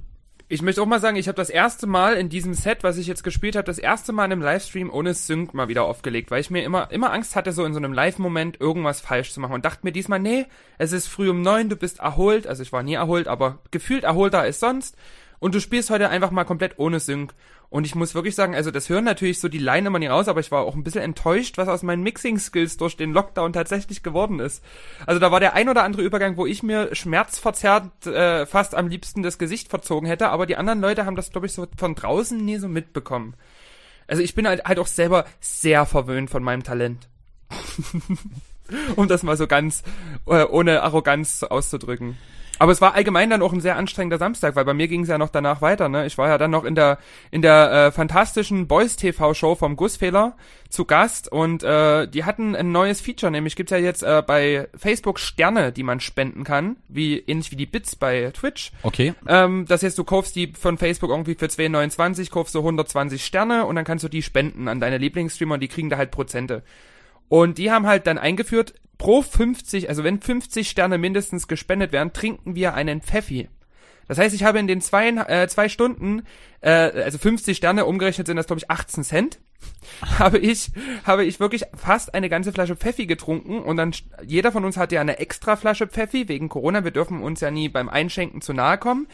Ich möchte auch mal sagen, ich habe das erste Mal in diesem Set, was ich jetzt gespielt habe, das erste Mal in einem Livestream ohne Sync mal wieder aufgelegt, weil ich mir immer immer Angst hatte, so in so einem Live-Moment irgendwas falsch zu machen und dachte mir diesmal, nee, es ist früh um neun, du bist erholt, also ich war nie erholt, aber gefühlt erholter als sonst und du spielst heute einfach mal komplett ohne Sync. Und ich muss wirklich sagen, also das hören natürlich so die Line immer nie raus, aber ich war auch ein bisschen enttäuscht, was aus meinen Mixing-Skills durch den Lockdown tatsächlich geworden ist. Also da war der ein oder andere Übergang, wo ich mir schmerzverzerrt äh, fast am liebsten das Gesicht verzogen hätte, aber die anderen Leute haben das, glaube ich, so von draußen nie so mitbekommen. Also ich bin halt, halt auch selber sehr verwöhnt von meinem Talent. um das mal so ganz äh, ohne Arroganz auszudrücken. Aber es war allgemein dann auch ein sehr anstrengender Samstag, weil bei mir ging es ja noch danach weiter. Ne? Ich war ja dann noch in der in der äh, fantastischen Boys TV Show vom Gussfehler zu Gast und äh, die hatten ein neues Feature, nämlich gibt's ja jetzt äh, bei Facebook Sterne, die man spenden kann, wie ähnlich wie die Bits bei Twitch. Okay. Ähm, das heißt, du kaufst die von Facebook irgendwie für 2,29, kaufst du 120 Sterne und dann kannst du die spenden an deine Lieblingsstreamer und die kriegen da halt Prozente. Und die haben halt dann eingeführt, pro 50, also wenn 50 Sterne mindestens gespendet werden, trinken wir einen Pfeffi. Das heißt, ich habe in den zwei, äh, zwei Stunden, äh, also 50 Sterne umgerechnet sind das glaube ich 18 Cent, habe ich, habe ich wirklich fast eine ganze Flasche Pfeffi getrunken und dann jeder von uns hat ja eine extra Flasche Pfeffi wegen Corona. Wir dürfen uns ja nie beim Einschenken zu nahe kommen.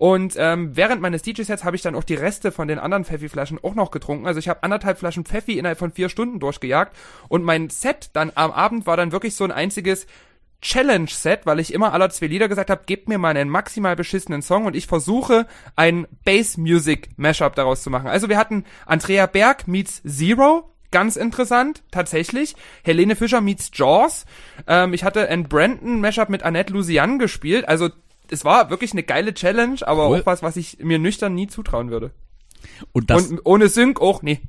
Und ähm, während meines DJ-Sets habe ich dann auch die Reste von den anderen Pfeffi-Flaschen auch noch getrunken. Also ich habe anderthalb Flaschen Pfeffi innerhalb von vier Stunden durchgejagt. Und mein Set dann am Abend war dann wirklich so ein einziges Challenge-Set, weil ich immer aller zwei Lieder gesagt habe, gebt mir mal einen maximal beschissenen Song und ich versuche ein Bass-Music-Mashup daraus zu machen. Also wir hatten Andrea Berg meets Zero, ganz interessant, tatsächlich. Helene Fischer meets Jaws. Ähm, ich hatte ein Brandon-Mashup mit Annette Lucian gespielt, also es war wirklich eine geile Challenge, aber cool. auch was, was ich mir nüchtern nie zutrauen würde. Und, das Und ohne Sync auch, nee.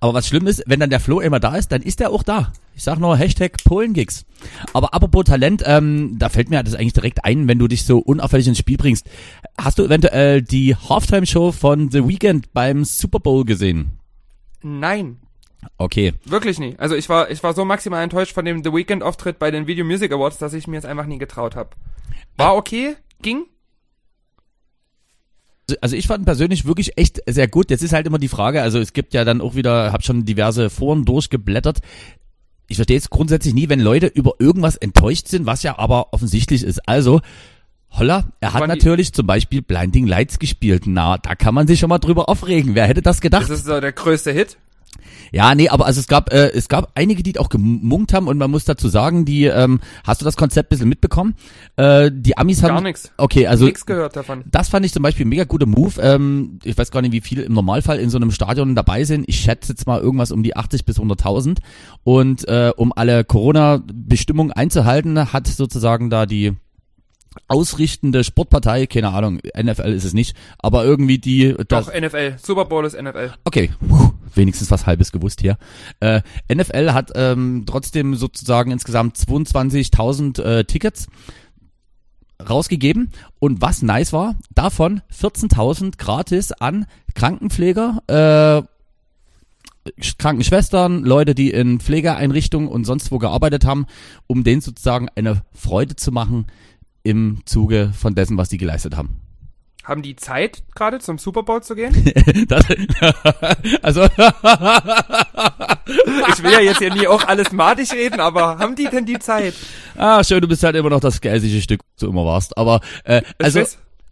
Aber was schlimm ist, wenn dann der Flo immer da ist, dann ist er auch da. Ich sag nur Hashtag Polengigs. Aber apropos Talent, ähm, da fällt mir das eigentlich direkt ein, wenn du dich so unauffällig ins Spiel bringst. Hast du eventuell die Halftime-Show von The Weeknd beim Super Bowl gesehen? Nein. Okay. Wirklich nie. Also ich war, ich war so maximal enttäuscht von dem The Weeknd-Auftritt bei den Video Music Awards, dass ich mir es einfach nie getraut habe. War okay, ging. Also ich fand persönlich wirklich echt sehr gut. Jetzt ist halt immer die Frage, also es gibt ja dann auch wieder, habe schon diverse Foren durchgeblättert. Ich verstehe es grundsätzlich nie, wenn Leute über irgendwas enttäuscht sind, was ja aber offensichtlich ist. Also, Holla, er hat natürlich zum Beispiel Blinding Lights gespielt. Na, da kann man sich schon mal drüber aufregen. Wer hätte das gedacht? Das ist so der größte Hit. Ja, nee, aber also es gab äh, es gab einige, die auch gemunkt haben und man muss dazu sagen, die ähm, hast du das Konzept bisschen mitbekommen? Äh, die Amis haben gar nichts. Okay, also nichts gehört davon. Das fand ich zum Beispiel ein mega guter Move. Ähm, ich weiß gar nicht, wie viele im Normalfall in so einem Stadion dabei sind. Ich schätze jetzt mal irgendwas um die 80 bis 100.000 und äh, um alle Corona-Bestimmungen einzuhalten, hat sozusagen da die ausrichtende Sportpartei, keine Ahnung, NFL ist es nicht, aber irgendwie die... Doch, NFL, Super Bowl ist NFL. Okay, Puh, wenigstens was Halbes gewusst hier. Äh, NFL hat ähm, trotzdem sozusagen insgesamt 22.000 äh, Tickets rausgegeben und was nice war, davon 14.000 gratis an Krankenpfleger, äh, Krankenschwestern, Leute, die in Pflegeeinrichtungen und sonst wo gearbeitet haben, um denen sozusagen eine Freude zu machen, im Zuge von dessen, was die geleistet haben. Haben die Zeit gerade zum Super Bowl zu gehen? das, also ich will ja jetzt ja nie auch alles madig reden, aber haben die denn die Zeit? Ah, schön, du bist halt immer noch das geistige Stück, so immer warst. Aber äh, also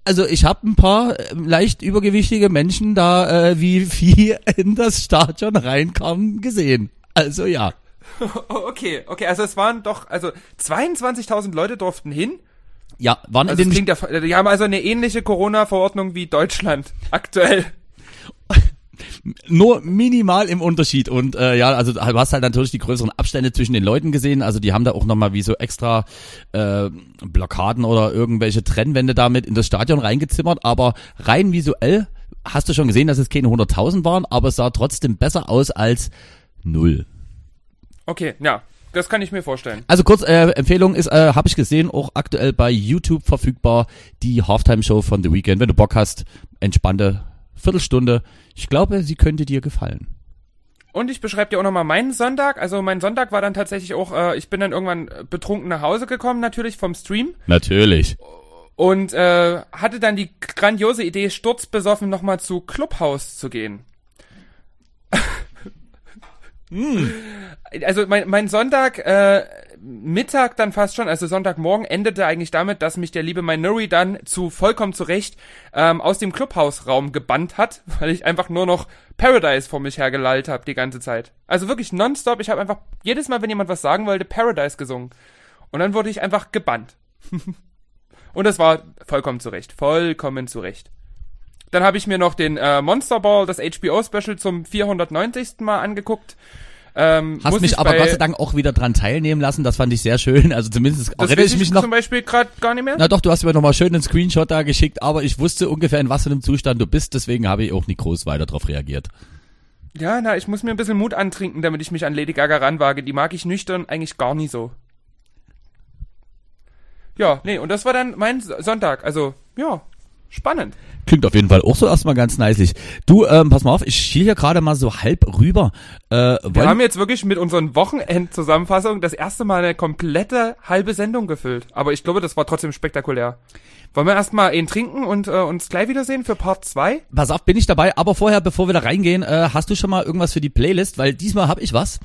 also ich habe ein paar äh, leicht übergewichtige Menschen da äh, wie Vieh in das Stadion reinkamen gesehen. Also ja. Okay, okay, also es waren doch also 22.000 Leute durften hin ja, waren also in den klingt ja, die haben also eine ähnliche Corona-Verordnung wie Deutschland aktuell. Nur minimal im Unterschied und äh, ja, also du hast halt natürlich die größeren Abstände zwischen den Leuten gesehen, also die haben da auch nochmal wie so extra äh, Blockaden oder irgendwelche Trennwände damit in das Stadion reingezimmert, aber rein visuell hast du schon gesehen, dass es keine 100.000 waren, aber es sah trotzdem besser aus als null. Okay, ja, das kann ich mir vorstellen. Also kurz, äh, Empfehlung ist, äh, habe ich gesehen, auch aktuell bei YouTube verfügbar, die Halftime-Show von The Weeknd. Wenn du Bock hast, entspannte Viertelstunde. Ich glaube, sie könnte dir gefallen. Und ich beschreibe dir auch nochmal meinen Sonntag. Also mein Sonntag war dann tatsächlich auch, äh, ich bin dann irgendwann betrunken nach Hause gekommen, natürlich vom Stream. Natürlich. und äh, hatte dann die grandiose Idee, sturzbesoffen nochmal zu Clubhouse zu gehen. Also mein, mein Sonntag äh, Mittag dann fast schon, also Sonntagmorgen endete eigentlich damit, dass mich der liebe Minori dann zu vollkommen zurecht ähm, aus dem Clubhausraum gebannt hat, weil ich einfach nur noch Paradise vor mich hergelallt habe die ganze Zeit. Also wirklich nonstop. Ich habe einfach jedes Mal, wenn jemand was sagen wollte, Paradise gesungen. Und dann wurde ich einfach gebannt. Und das war vollkommen zurecht. Vollkommen zurecht. Dann habe ich mir noch den äh, Monster Ball, das HBO-Special zum 490. Mal angeguckt. Ähm, Hast mich ich aber Gott sei Dank auch wieder dran teilnehmen lassen. Das fand ich sehr schön. Also zumindest Das erinnere ich mich noch. zum Beispiel gerade gar nicht mehr. Na doch, du hast mir nochmal schön einen Screenshot da geschickt, aber ich wusste ungefähr, in was für einem Zustand du bist, deswegen habe ich auch nicht groß weiter darauf reagiert. Ja, na, ich muss mir ein bisschen Mut antrinken, damit ich mich an Lady Gaga ranwage. Die mag ich nüchtern eigentlich gar nie so. Ja, nee, und das war dann mein Sonntag. Also, ja, spannend. Klingt auf jeden Fall auch so erstmal ganz nicelig. Du, ähm, pass mal auf, ich schiel hier gerade mal so halb rüber. Äh, Wir haben jetzt wirklich mit unseren Wochenendzusammenfassungen das erste Mal eine komplette halbe Sendung gefüllt. Aber ich glaube, das war trotzdem spektakulär. Wollen wir erstmal einen trinken und äh, uns gleich wiedersehen für Part 2? pass auf, bin ich dabei, aber vorher, bevor wir da reingehen, äh, hast du schon mal irgendwas für die Playlist? Weil diesmal habe ich was.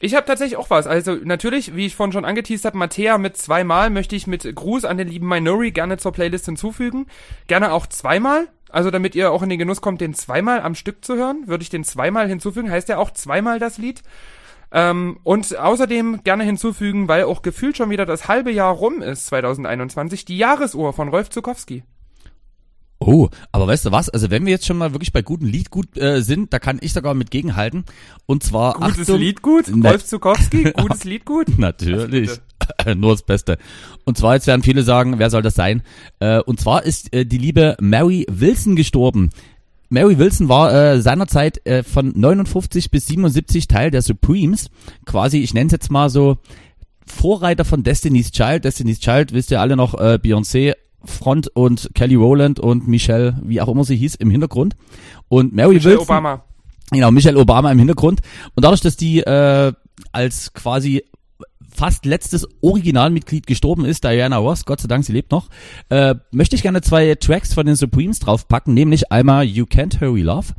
Ich habe tatsächlich auch was. Also natürlich, wie ich vorhin schon angeteased habe, Mattea mit zweimal möchte ich mit Gruß an den lieben Minori gerne zur Playlist hinzufügen. Gerne auch zweimal. Also damit ihr auch in den Genuss kommt, den zweimal am Stück zu hören, würde ich den zweimal hinzufügen. Heißt ja auch zweimal das Lied. Ähm, und außerdem gerne hinzufügen, weil auch gefühlt schon wieder das halbe Jahr rum ist, 2021, die Jahresuhr von Rolf Zukowski. Oh, aber weißt du was? Also wenn wir jetzt schon mal wirklich bei gutem Lied gut äh, sind, da kann ich sogar mit gegenhalten. Und zwar Gutes Achtung, Lied gut? Rolf Zukowski, gutes Lied gut? Natürlich. Nur das Beste. Und zwar, jetzt werden viele sagen, wer soll das sein? Äh, und zwar ist äh, die liebe Mary Wilson gestorben. Mary Wilson war äh, seinerzeit äh, von 59 bis 77 Teil der Supremes. Quasi, ich nenne es jetzt mal so, Vorreiter von Destiny's Child. Destiny's Child, wisst ihr alle noch, äh, Beyoncé, Front und Kelly Rowland und Michelle, wie auch immer sie hieß, im Hintergrund. Und Mary Michelle Wilson. Obama. Genau, Michelle Obama im Hintergrund. Und dadurch, dass die äh, als quasi fast letztes Originalmitglied gestorben ist, Diana Ross, Gott sei Dank, sie lebt noch, äh, möchte ich gerne zwei Tracks von den Supremes draufpacken, nämlich einmal You Can't Hurry Love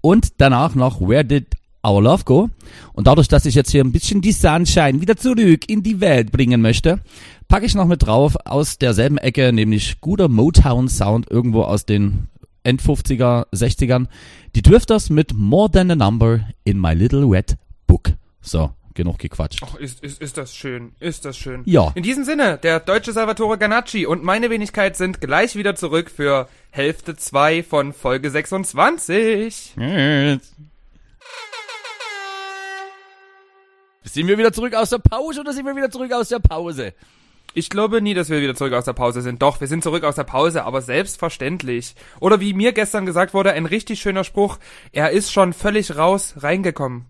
und danach noch Where Did Our Love Go? Und dadurch, dass ich jetzt hier ein bisschen die Sunshine wieder zurück in die Welt bringen möchte, packe ich noch mit drauf aus derselben Ecke, nämlich guter Motown Sound irgendwo aus den End 50er, 60ern. Die Drifters mit More Than a Number in My Little Red Book. So, genug gequatscht. Ach, ist, ist, ist das schön, ist das schön. Ja. In diesem Sinne, der deutsche Salvatore Ganacci und meine Wenigkeit sind gleich wieder zurück für Hälfte 2 von Folge 26. Sind wir wieder zurück aus der Pause oder sind wir wieder zurück aus der Pause? Ich glaube nie, dass wir wieder zurück aus der Pause sind. Doch, wir sind zurück aus der Pause, aber selbstverständlich. Oder wie mir gestern gesagt wurde, ein richtig schöner Spruch, er ist schon völlig raus reingekommen.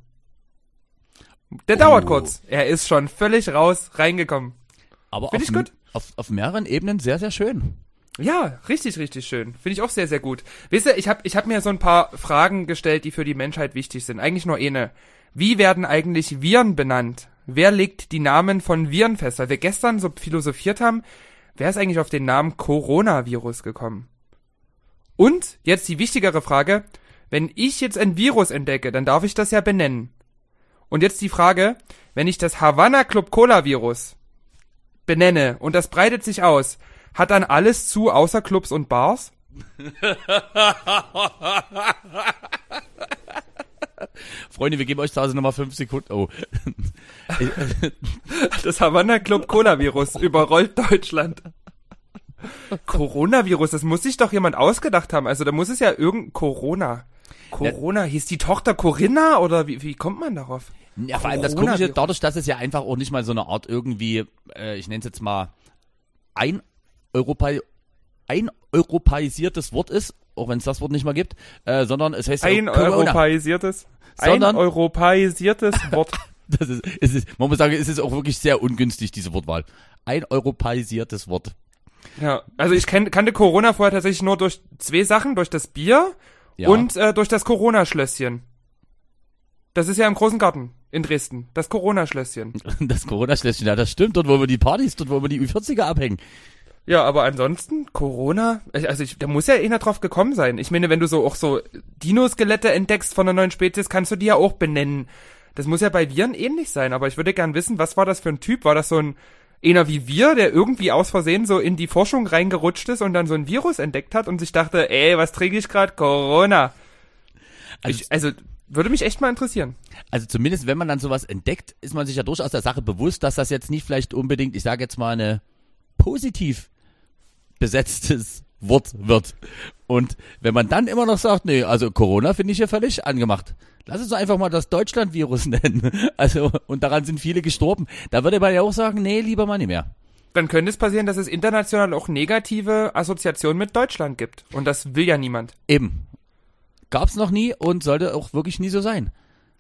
Der dauert Oh. kurz. Er ist schon völlig raus reingekommen. Aber Find auf, ich gut. Auf, auf mehreren Ebenen sehr, sehr schön. Ja, richtig, richtig schön. Finde ich auch sehr, sehr gut. Wisst ihr, ich habe ich hab mir so ein paar Fragen gestellt, die für die Menschheit wichtig sind. Eigentlich nur eine. Wie werden eigentlich Viren benannt? Wer legt die Namen von Viren fest? Weil wir gestern so philosophiert haben, wer ist eigentlich auf den Namen Coronavirus gekommen? Und jetzt die wichtigere Frage, wenn ich jetzt ein Virus entdecke, dann darf ich das ja benennen. Und jetzt die Frage, wenn ich das Havana Club Cola Virus benenne und das breitet sich aus, hat dann alles zu außer Clubs und Bars? Freunde, wir geben euch zu Hause nochmal fünf Sekunden. Oh. Das Havana Club Cola Virus überrollt Deutschland. Coronavirus, das muss sich doch jemand ausgedacht haben. Also da muss es ja irgendein Corona. Corona, hieß die Tochter Corinna oder wie, wie kommt man darauf? Ja, vor allem das Coronavirus. Komische, dadurch, dass es ja einfach auch nicht mal so eine Art irgendwie, äh, ich nenne es jetzt mal, ein Europa, ein europäisiertes Wort ist, auch wenn es das Wort nicht mal gibt, äh, sondern es heißt ja Ein Corona. europäisiertes, ein europäisiertes Wort. Das ist, es ist, man muss sagen, es ist auch wirklich sehr ungünstig, diese Wortwahl. Ein europäisiertes Wort. Ja, also ich kenn, kannte Corona vorher tatsächlich nur durch zwei Sachen, durch das Bier Ja. und äh, durch das Corona-Schlösschen. Das ist ja im großen Garten in Dresden, das Corona-Schlösschen. Das Corona-Schlösschen, ja, das stimmt. Dort, wo wir die Partys, dort, wo wir die Ü40er abhängen. Ja, aber ansonsten, Corona, also ich, da muss ja einer drauf gekommen sein. Ich meine, wenn du so auch so Dinoskelette entdeckst von einer neuen Spezies, kannst du die ja auch benennen. Das muss ja bei Viren ähnlich sein, aber ich würde gern wissen, was war das für ein Typ? War das so ein einer wie wir, der irgendwie aus Versehen so in die Forschung reingerutscht ist und dann so ein Virus entdeckt hat und sich dachte, ey, was trinke ich gerade? Corona. Also, Ich, also würde mich echt mal interessieren. also zumindest, wenn man dann sowas entdeckt, ist man sich ja durchaus der Sache bewusst, dass das jetzt nicht vielleicht unbedingt, ich sage jetzt mal, eine positiv besetztes Wort wird. Und wenn man dann immer noch sagt, nee, also Corona finde ich ja völlig angemacht. Lass uns einfach mal das Deutschland-Virus nennen. Also, und daran sind viele gestorben. Da würde man ja auch sagen, nee, lieber mal nicht mehr. Dann könnte es passieren, dass es international auch negative Assoziationen mit Deutschland gibt. Und das will ja niemand. Eben. Gab's noch nie und sollte auch wirklich nie so sein.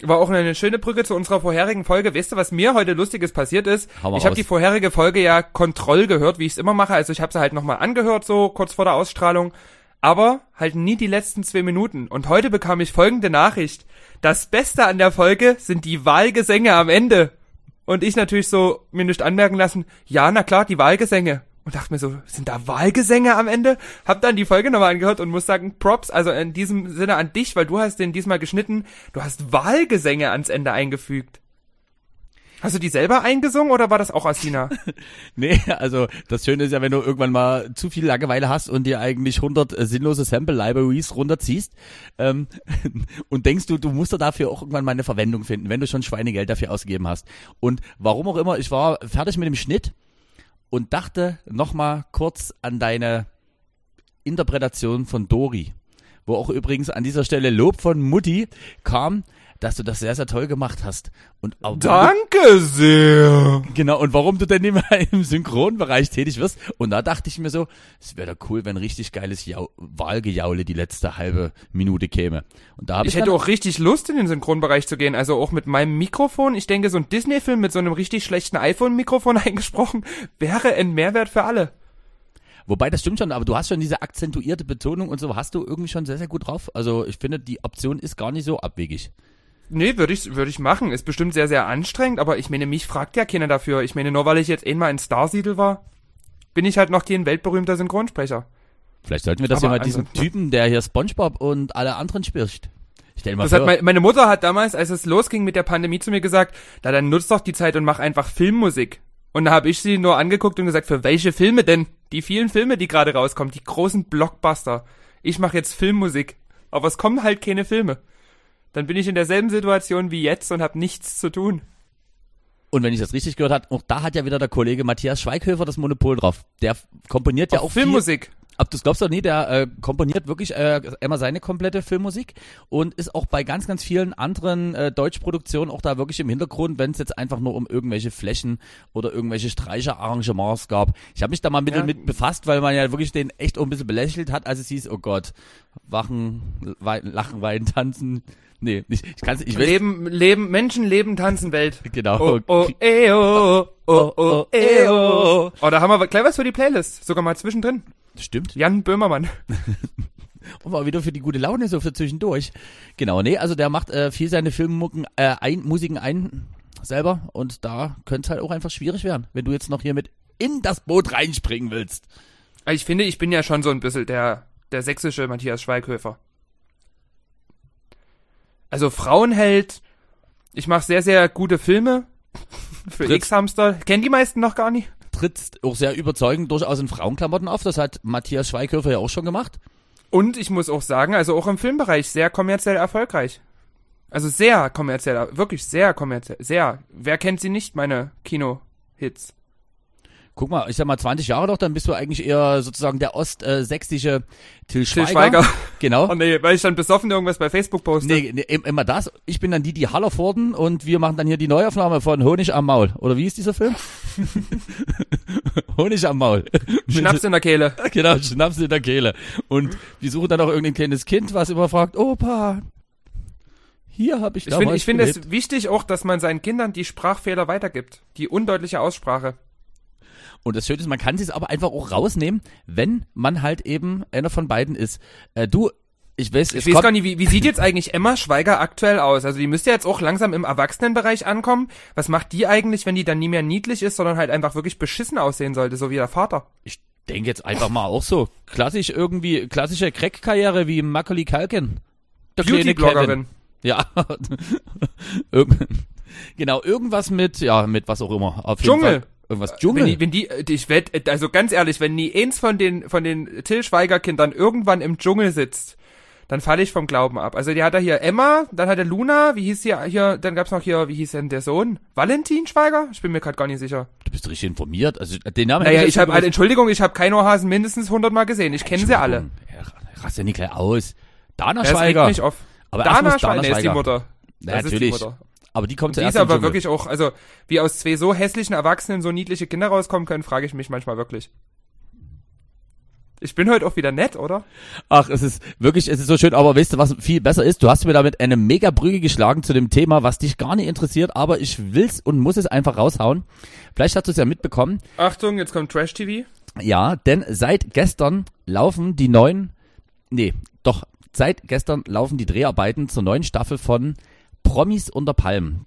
War auch eine schöne Brücke zu unserer vorherigen Folge. Weißt du, was mir heute Lustiges passiert ist? Ich habe die vorherige Folge ja Kontroll gehört, wie ich es immer mache. Also ich habe sie halt nochmal angehört, so kurz vor der Ausstrahlung. Aber halt nie die letzten zwei Minuten. Und heute bekam ich folgende Nachricht. Das Beste an der Folge sind die Wahlgesänge am Ende. Und ich natürlich so mir nicht anmerken lassen, ja, na klar, die Wahlgesänge. Und dachte mir so, sind da Wahlgesänge am Ende? Hab dann die Folge nochmal angehört und muss sagen, Props, also in diesem Sinne an dich, weil du hast den diesmal geschnitten, du hast Wahlgesänge ans Ende eingefügt. Hast du die selber eingesungen oder war das auch Asina? Nee, also das Schöne ist ja, wenn du irgendwann mal zu viel Langeweile hast und dir eigentlich 100 äh, sinnlose Sample-Libraries runterziehst ähm, und denkst du, du musst da dafür auch irgendwann mal eine Verwendung finden, wenn du schon Schweinegeld dafür ausgegeben hast. Und warum auch immer, ich war fertig mit dem Schnitt und dachte nochmal kurz an deine Interpretation von Dori, wo auch übrigens an dieser Stelle Lob von Mutti kam, dass du das sehr, sehr toll gemacht hast. Und auch Danke sehr. Genau, und warum du denn nicht mehr im Synchronbereich tätig wirst. Und da dachte ich mir so, es wäre doch cool, wenn richtig geiles Jau Wahlgejaule die letzte halbe Minute käme. Und da habe ich, Ich hätte auch richtig Lust, in den Synchronbereich zu gehen. Also auch mit meinem Mikrofon. Ich denke, so ein Disney-Film mit so einem richtig schlechten iPhone-Mikrofon eingesprochen, wäre ein Mehrwert für alle. Wobei, das stimmt schon, aber du hast schon diese akzentuierte Betonung und so, hast du irgendwie schon sehr, sehr gut drauf. Also ich finde, die Option ist gar nicht so abwegig. Nee, würde ich, würde ich machen. Ist bestimmt sehr, sehr anstrengend, aber ich meine, mich fragt ja keiner dafür. Ich meine, nur weil ich jetzt einmal in Starsiedel war, bin ich halt noch kein weltberühmter Synchronsprecher. Vielleicht sollten wir das Aber ja mal diesem ansonsten- Typen, der hier Spongebob und alle anderen spricht. Stell mal Das hat vor, mein, meine Mutter hat damals, als es losging mit der Pandemie, zu mir gesagt, na dann nutzt doch die Zeit und mach einfach Filmmusik. Und da habe ich sie nur angeguckt und gesagt, für welche Filme denn? Die vielen Filme, die gerade rauskommen, die großen Blockbuster. Ich mache jetzt Filmmusik. Aber es kommen halt keine Filme. Dann bin ich in derselben Situation wie jetzt und habe nichts zu tun. und wenn ich das richtig gehört habe, auch da hat ja wieder der Kollege Matthias Schweighöfer das Monopol drauf. Der komponiert ja Auf auch viel- Filmmusik. Ob du es glaubst oder nie, der äh, komponiert wirklich äh, immer seine komplette Filmmusik und ist auch bei ganz, ganz vielen anderen äh, Deutschproduktionen auch da wirklich im Hintergrund, wenn es jetzt einfach nur um irgendwelche Flächen oder irgendwelche Streicherarrangements gab. Ich habe mich da mal mit, Ja. mit befasst, weil man ja wirklich den echt auch ein bisschen belächelt hat, als es hieß, oh Gott, wachen, wein, lachen, weinen, tanzen. Nee, nicht, ich kann's, ich weiß, Leben, Leben, Menschen leben, tanzen, Welt. genau. Oh, oh, eh, oh, oh, oh, eh, oh. Oh, da haben wir gleich was für die Playlist. Sogar mal zwischendrin. Stimmt. Jan Böhmermann. Und mal wieder für die gute Laune so für zwischendurch. Genau, nee, also der macht äh, viel seine Filmmucken, äh, ein, Musiken ein selber und da könnte es halt auch einfach schwierig werden, wenn du jetzt noch hier mit in das Boot reinspringen willst. Also Ich finde, ich bin ja schon so ein bisschen der, der sächsische Matthias Schweighöfer. Also Frauenheld, ich mache sehr, sehr gute Filme für X-Hamster. Kennen die meisten noch gar nicht? Tritt auch sehr überzeugend durchaus in Frauenklamotten auf, das hat Matthias Schweighöfer ja auch schon gemacht. Und ich muss auch sagen, also auch im Filmbereich sehr kommerziell erfolgreich. Also sehr kommerziell, wirklich sehr kommerziell, sehr. Wer kennt sie nicht, meine Kino-Hits? Guck mal, ich sag mal 20 Jahre doch, dann bist du eigentlich eher sozusagen der ostsächsische Till Schweiger. Till Schweiger. Genau. Oh nee, weil ich dann besoffen irgendwas bei Facebook poste. Nee, nee, im- immer das. Ich bin dann die, die Hallervorden und wir machen dann hier die Neuaufnahme von Honig am Maul. Oder wie ist dieser Film? Honig am Maul. Schnaps in der Kehle. Genau, Schnaps in der Kehle. Und wir suchen dann auch irgendein kleines Kind, was immer fragt, Opa, hier habe ich Ich finde ich finde gelebt. es wichtig auch, dass man seinen Kindern die Sprachfehler weitergibt. Die undeutliche Aussprache. Und das Schöne ist, man kann sich aber einfach auch rausnehmen, wenn man halt eben einer von beiden ist. Äh, du, ich weiß, Ich es weiß gar nicht, wie, wie sieht jetzt eigentlich Emma Schweiger aktuell aus? Also die müsste jetzt auch langsam im Erwachsenenbereich ankommen. Was macht die eigentlich, wenn die dann nie mehr niedlich ist, sondern halt einfach wirklich beschissen aussehen sollte, so wie der Vater? ich denke jetzt einfach mal auch so. Klassisch irgendwie, klassische Crack-Karriere wie Macaulay Culkin. Der Beauty-Bloggerin. Ja. Genau, irgendwas mit, ja, mit was auch immer. Auf jeden Dschungel. Irgendwas Dschungel. Wenn die, wenn die, äh, ich wett, also ganz ehrlich, wenn nie eins von den, von den Till Schweiger Kindern irgendwann im Dschungel sitzt, dann falle ich vom Glauben ab. Also die hat er hier Emma, dann hat er Luna, wie hieß die hier, dann gab's noch hier, wie hieß denn der Sohn? Valentin Schweiger? Ich bin mir gerade gar nicht sicher. du bist richtig informiert. Also den Namen Naja, ich jetzt habe, schon Entschuldigung, ich habe Keinohasen mindestens hundertmal gesehen. Ich kenne sie alle. Ja, rast ja nicht gleich aus. Dana Das regt Schweiger. mich auf. Aber Dana Dana Schweiger, ist die. Mutter. Das ist die natürlich. Mutter. Aber die kommt Die zuerst ist im aber wirklich auch, also wie aus zwei so hässlichen Erwachsenen so niedliche Kinder rauskommen können, frage ich mich manchmal wirklich. Ich bin heute auch wieder nett, oder? Ach, es ist wirklich, es ist so schön, aber weißt du, was viel besser ist? Du hast mir damit eine mega Brücke geschlagen zu dem Thema, was dich gar nicht interessiert, aber ich will's und muss es einfach raushauen. Vielleicht hast du es ja mitbekommen. Achtung, jetzt kommt Trash TV. Ja, denn seit gestern laufen die neuen, nee, doch, seit gestern laufen die Dreharbeiten zur neuen Staffel von Promis unter Palmen.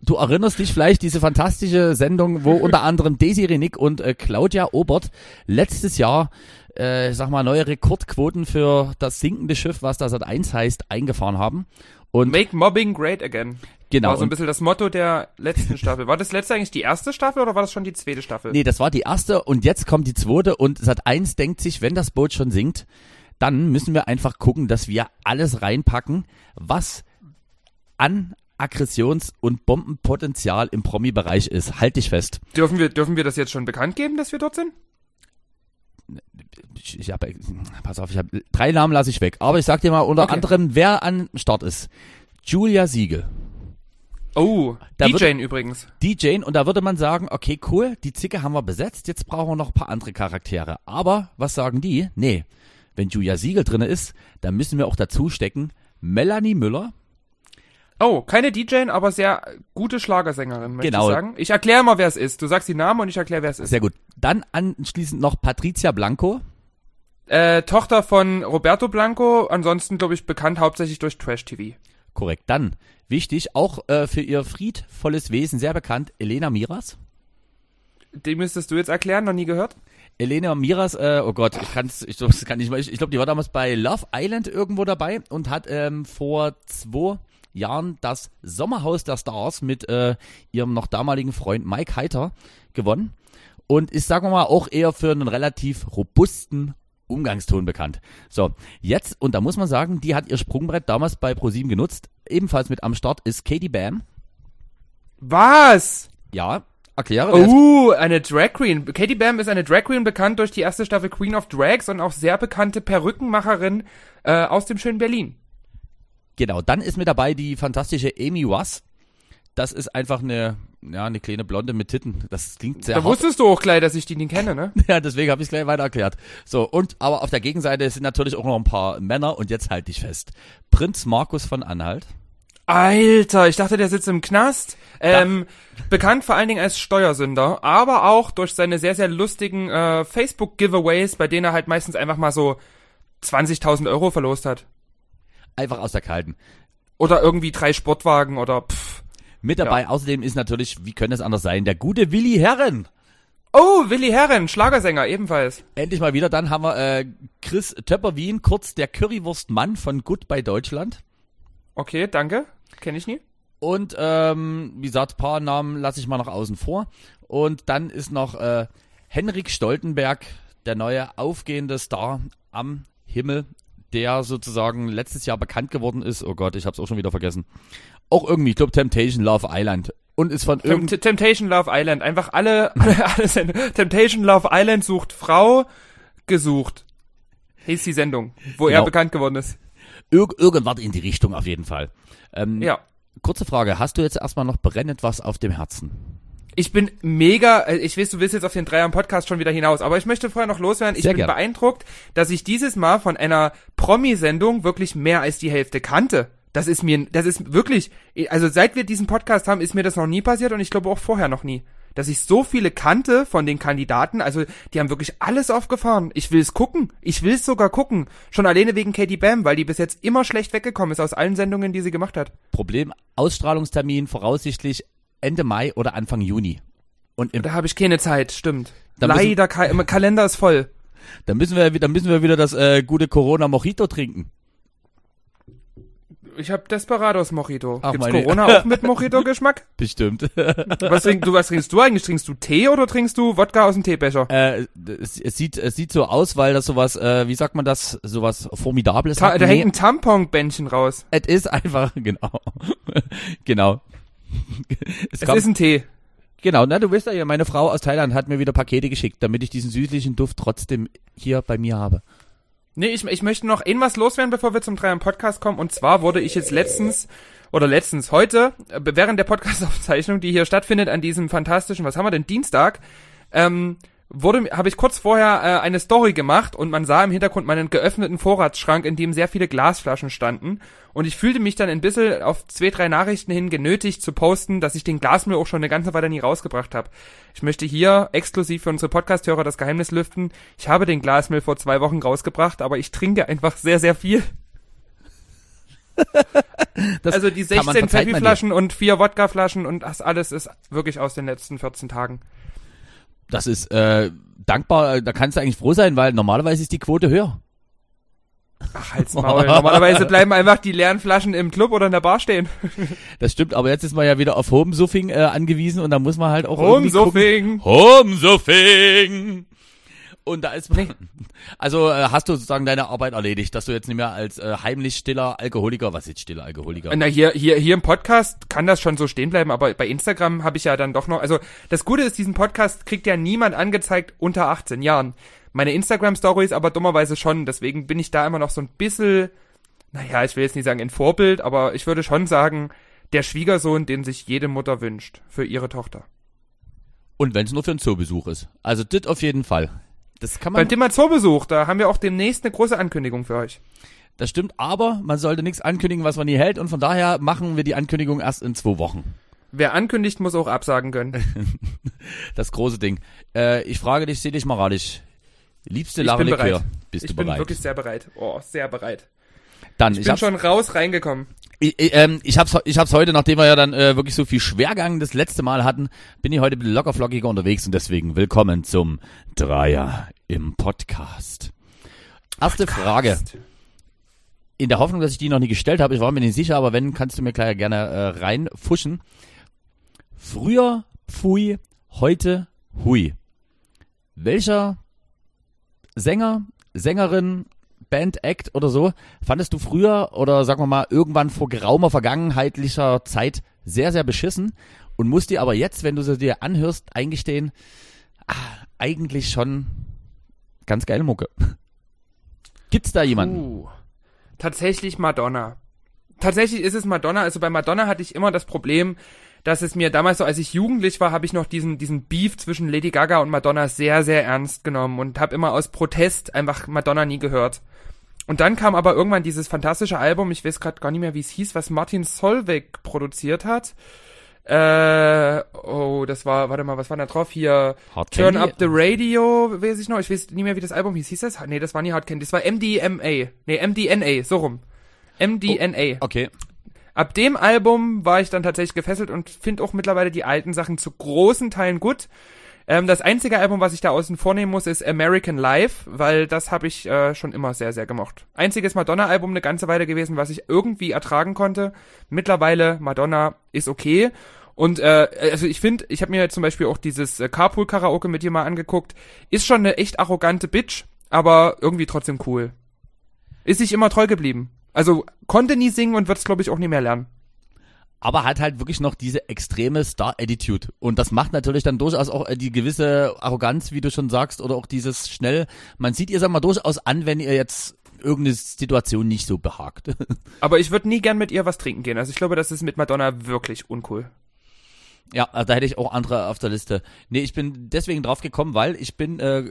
Du erinnerst dich vielleicht diese fantastische Sendung, wo unter anderem Desi Renick und äh, Claudia Obert letztes Jahr, äh, ich sag mal, neue Rekordquoten für das sinkende Schiff, was da seit 1 heißt, eingefahren haben. Und Make Mobbing Great Again. genau, War so ein bisschen das Motto der letzten Staffel. War das letzte eigentlich die erste Staffel oder war das schon die zweite Staffel? Nee, das war die erste und jetzt kommt die zweite und Sat 1 denkt sich, wenn das Boot schon sinkt, dann müssen wir einfach gucken, dass wir alles reinpacken, was an Aggressions- und Bombenpotenzial im Promi-Bereich ist. Halt dich fest. Dürfen wir, dürfen wir das jetzt schon bekannt geben, dass wir dort sind? Ich, ich hab, pass auf, ich hab, drei Namen lasse ich weg. Aber ich sag dir mal unter Okay. anderem, wer an Start ist. Julia Siegel, Oh, Da DJ übrigens. DJ und da würde man sagen, okay, cool, die Zicke haben wir besetzt, jetzt brauchen wir noch ein paar andere Charaktere. Aber was sagen die? Nee, wenn Julia Siegel drinne ist, dann müssen wir auch dazu stecken Melanie Müller. Oh, keine DJ, aber sehr gute Schlagersängerin, möchte Genau. ich sagen. Ich erkläre mal, wer es ist. Du sagst die Namen und ich erkläre, wer es ist. Sehr gut. Dann anschließend noch Patricia Blanco. Äh, Tochter von Roberto Blanco, ansonsten, glaube ich, bekannt hauptsächlich durch Trash TV. Korrekt. Dann, wichtig, auch äh, für ihr friedvolles Wesen sehr bekannt, Elena Miras. Die müsstest du jetzt erklären, noch nie gehört? Elena Miras, äh, oh Gott, ich kann's, ich, das kann nicht mal, ich, ich glaube, die war damals bei Love Island irgendwo dabei und hat ähm, vor zwei Jahren das Sommerhaus der Stars mit äh, ihrem noch damaligen Freund Mike Heiter gewonnen und ist, sagen wir mal, auch eher für einen relativ robusten Umgangston bekannt. So, jetzt, und da muss man sagen, die hat ihr Sprungbrett damals bei ProSieben genutzt. Ebenfalls mit am Start ist Katie Bam. Was? Ja, erkläre. wer ist- Oh, eine Drag Queen. Katie Bam ist eine Drag Queen, bekannt durch die erste Staffel Queen of Drags und auch sehr bekannte Perückenmacherin äh, aus dem schönen Berlin. Genau, dann ist mit dabei die fantastische Amy Was. Das ist einfach eine, ja, eine kleine Blonde mit Titten. Das klingt sehr Da hart. wusstest du auch gleich, dass ich die nicht kenne, ne? Ja, deswegen habe ich es gleich weiter erklärt. So, und aber auf der Gegenseite sind natürlich auch noch ein paar Männer und jetzt halt dich fest. Prinz Markus von Anhalt. Alter, ich dachte, der sitzt im Knast. Ähm, bekannt vor allen Dingen als Steuersünder, aber auch durch seine sehr, sehr lustigen äh, Facebook-Giveaways, bei denen er halt meistens einfach mal so 20.000 Euro verlost hat. Einfach aus der Kalten. Oder irgendwie drei Sportwagen oder pff. Mit dabei außerdem ist natürlich, wie könnte es anders sein, der gute Willi Herren. Oh, Willi Herren, Schlagersänger ebenfalls. Endlich mal wieder. Dann haben wir äh, Chris Töpper-Wien, kurz der Currywurst-Mann von Good bei Deutschland. Okay, danke. Kenne ich nie. Und ähm, wie gesagt, paar Namen lasse ich mal noch außen vor. Und dann ist noch äh, Henrik Stoltenberg, der neue aufgehende Star am Himmel, der sozusagen letztes Jahr bekannt geworden ist. Oh Gott, ich habe es auch schon wieder vergessen. Auch irgendwie, ich glaube Temptation Love Island. Und ist von irgend Tempt Temptation Love Island. Einfach alle, alle, alle Send Temptation Love Island sucht Frau gesucht. Hieß die Sendung, wo er Genau. bekannt geworden ist. Irg irgendwas in die Richtung auf jeden Fall. Ähm, Ja. Kurze Frage, hast du jetzt erstmal noch brennend was auf dem Herzen? Ich bin mega, äh, ich weiß, du willst jetzt auf den Dreier Podcast schon wieder hinaus, aber ich möchte vorher noch loswerden. Ich Sehr bin gern. beeindruckt, dass ich dieses Mal von einer Promi-Sendung wirklich mehr als die Hälfte kannte. Das ist mir, das ist wirklich, also seit wir diesen Podcast haben, ist mir das noch nie passiert und ich glaube auch vorher noch nie. Dass ich so viele kannte von den Kandidaten, also die haben wirklich alles aufgefahren. Ich will es gucken. Ich will es sogar gucken. Schon alleine wegen Katie Bam, weil die bis jetzt immer schlecht weggekommen ist aus allen Sendungen, die sie gemacht hat. Problem, Ausstrahlungstermin voraussichtlich Ende Mai oder Anfang Juni. Und Da habe ich keine Zeit, stimmt. Leider, Ka Kalender ist voll. dann müssen wir, dann müssen wir wieder das äh, gute Corona Mojito trinken. Ich habe Desperados Mojito. Ach, Gibt's meine- Corona auch mit Mojito-Geschmack? Bestimmt. Was, trink, du, was trinkst du eigentlich? Trinkst du Tee oder trinkst du Wodka aus dem Teebecher? äh, es, es sieht, es sieht so aus, weil das sowas, äh, wie sagt man das, sowas Formidables Ta da hängt ein Tamponbändchen raus. es ist einfach, genau. genau. es Es ist ein Tee. genau, na, du weißt ja, meine Frau aus Thailand hat mir wieder Pakete geschickt, damit ich diesen süßlichen Duft trotzdem hier bei mir habe. Nee, ich, ich möchte noch irgendwas loswerden, bevor wir zum Dreier Podcast kommen. Und zwar wurde ich jetzt letztens, oder letztens heute, äh, während der Podcast-Aufzeichnung, die hier stattfindet an diesem fantastischen, was haben wir denn, Dienstag, ähm, wurde, habe ich kurz vorher äh, eine Story gemacht und man sah im Hintergrund meinen geöffneten Vorratsschrank, in dem sehr viele Glasflaschen standen. Und ich fühlte mich dann ein bisschen auf zwei, drei Nachrichten hin genötigt zu posten, dass ich den Glasmüll auch schon eine ganze Weile nie rausgebracht habe. Ich möchte hier exklusiv für unsere Podcast-Hörer das Geheimnis lüften. Ich habe den Glasmüll vor zwei Wochen rausgebracht, aber ich trinke einfach sehr, sehr viel. Das also die kann man- 16 verzeiht man dir. Pfeffi-Flaschen und vier Wodka-Flaschen und das alles ist wirklich aus den letzten 14 Tagen. Das ist äh, dankbar, da kannst du eigentlich froh sein, weil normalerweise ist die Quote höher. Ach, halt's Maul. Normalerweise bleiben einfach die leeren Flaschen im Club oder in der Bar stehen. Das stimmt, aber jetzt ist man ja wieder auf Homesuffing äh, angewiesen und da muss man halt auch Homesuffing. Homesuffing! Und da ist man, also äh, hast du sozusagen deine Arbeit erledigt, dass du jetzt nicht mehr als äh, heimlich stiller Alkoholiker, was ist stiller Alkoholiker? Na, hier, hier, hier im Podcast kann das schon so stehen bleiben, aber bei Instagram habe ich ja dann doch noch, also das Gute ist, diesen Podcast kriegt ja niemand angezeigt unter 18 Jahren. Meine Instagram-Stories aber dummerweise schon, deswegen bin ich da immer noch so ein bisschen, naja, ich will jetzt nicht sagen ein Vorbild, aber ich würde schon sagen, der Schwiegersohn, den sich jede Mutter wünscht für ihre Tochter. Und wenn es nur für einen Zoobesuch ist. Also das auf jeden Fall. Das kann man, Beim Thema Zoobesuch, da haben wir auch demnächst eine große Ankündigung für euch. das stimmt, aber man sollte nichts ankündigen, was man nie hält und von daher machen wir die Ankündigung erst in zwei Wochen. Wer ankündigt, muss auch absagen können. Das große Ding. Äh, ich frage dich, seh dich mal radisch. Liebste Ich Lara bin bereit. bist ich du bin bereit? wirklich sehr bereit. Oh, sehr bereit. Dann, Ich, ich, bin hab's, schon raus reingekommen. Ich, ähm, ich hab's, ich hab's heute, nachdem wir ja dann äh, wirklich so viel Schwergang das letzte Mal hatten, bin ich heute ein bisschen lockerflockiger unterwegs und deswegen willkommen zum Dreier im Podcast. Erste Frage. In der Hoffnung, dass ich die noch nie gestellt habe, ich war mir nicht sicher, aber wenn, kannst du mir gleich gerne äh, reinfuschen. Früher Pfui, heute Hui. Welcher Sänger, Sängerin, Band, Act oder so, fandest du früher oder sagen wir mal irgendwann vor geraumer vergangenheitlicher Zeit sehr, sehr beschissen und musst dir aber jetzt, wenn du sie dir anhörst, eingestehen, ah, eigentlich schon ganz geile Mucke. Gibt's da jemanden? Uh, tatsächlich Madonna. Tatsächlich ist es Madonna. Also bei Madonna hatte ich immer das Problem, dass es mir damals so, als ich jugendlich war, habe ich noch diesen diesen Beef zwischen Lady Gaga und Madonna sehr sehr ernst genommen und habe immer aus Protest einfach Madonna nie gehört. Und dann kam aber irgendwann dieses fantastische Album, ich weiß gerade gar nicht mehr, wie es hieß, was Martin Solveig produziert hat. Äh, oh, das war, warte mal, was war da drauf? Hier, Hard Turn Candy? Up the Radio, weiß ich noch, ich weiß nicht mehr, wie das Album hieß. Hieß das? Nee, das war nie Hard Candy, das war MDMA. Nee, MDNA, so rum. MDNA. Okay. Ab dem Album war ich dann tatsächlich gefesselt und finde auch mittlerweile die alten Sachen zu großen Teilen gut. Ähm, das einzige Album, was ich da außen vornehmen muss, ist American Life, weil das habe ich äh, schon immer sehr, sehr gemocht. Einziges Madonna-Album eine ganze Weile gewesen, was ich irgendwie ertragen konnte. Mittlerweile Madonna ist okay. Und äh, also ich finde, ich habe mir zum Beispiel auch dieses äh, Carpool-Karaoke mit dir mal angeguckt. Ist schon eine echt arrogante Bitch, aber irgendwie trotzdem cool. Ist sich immer treu geblieben. Also konnte nie singen und wird es, glaube ich, auch nie mehr lernen. Aber hat halt wirklich noch diese extreme Star-Attitude. Und das macht natürlich dann durchaus auch äh, die gewisse Arroganz, wie du schon sagst, oder auch dieses schnell, man sieht ihr, sag mal, durchaus an, wenn ihr jetzt irgendeine Situation nicht so behagt. Aber ich würde nie gern mit ihr was trinken gehen. Also ich glaube, das ist mit Madonna wirklich uncool. ja, da hätte ich auch andere auf der Liste. Nee, ich bin deswegen drauf gekommen, weil ich bin äh,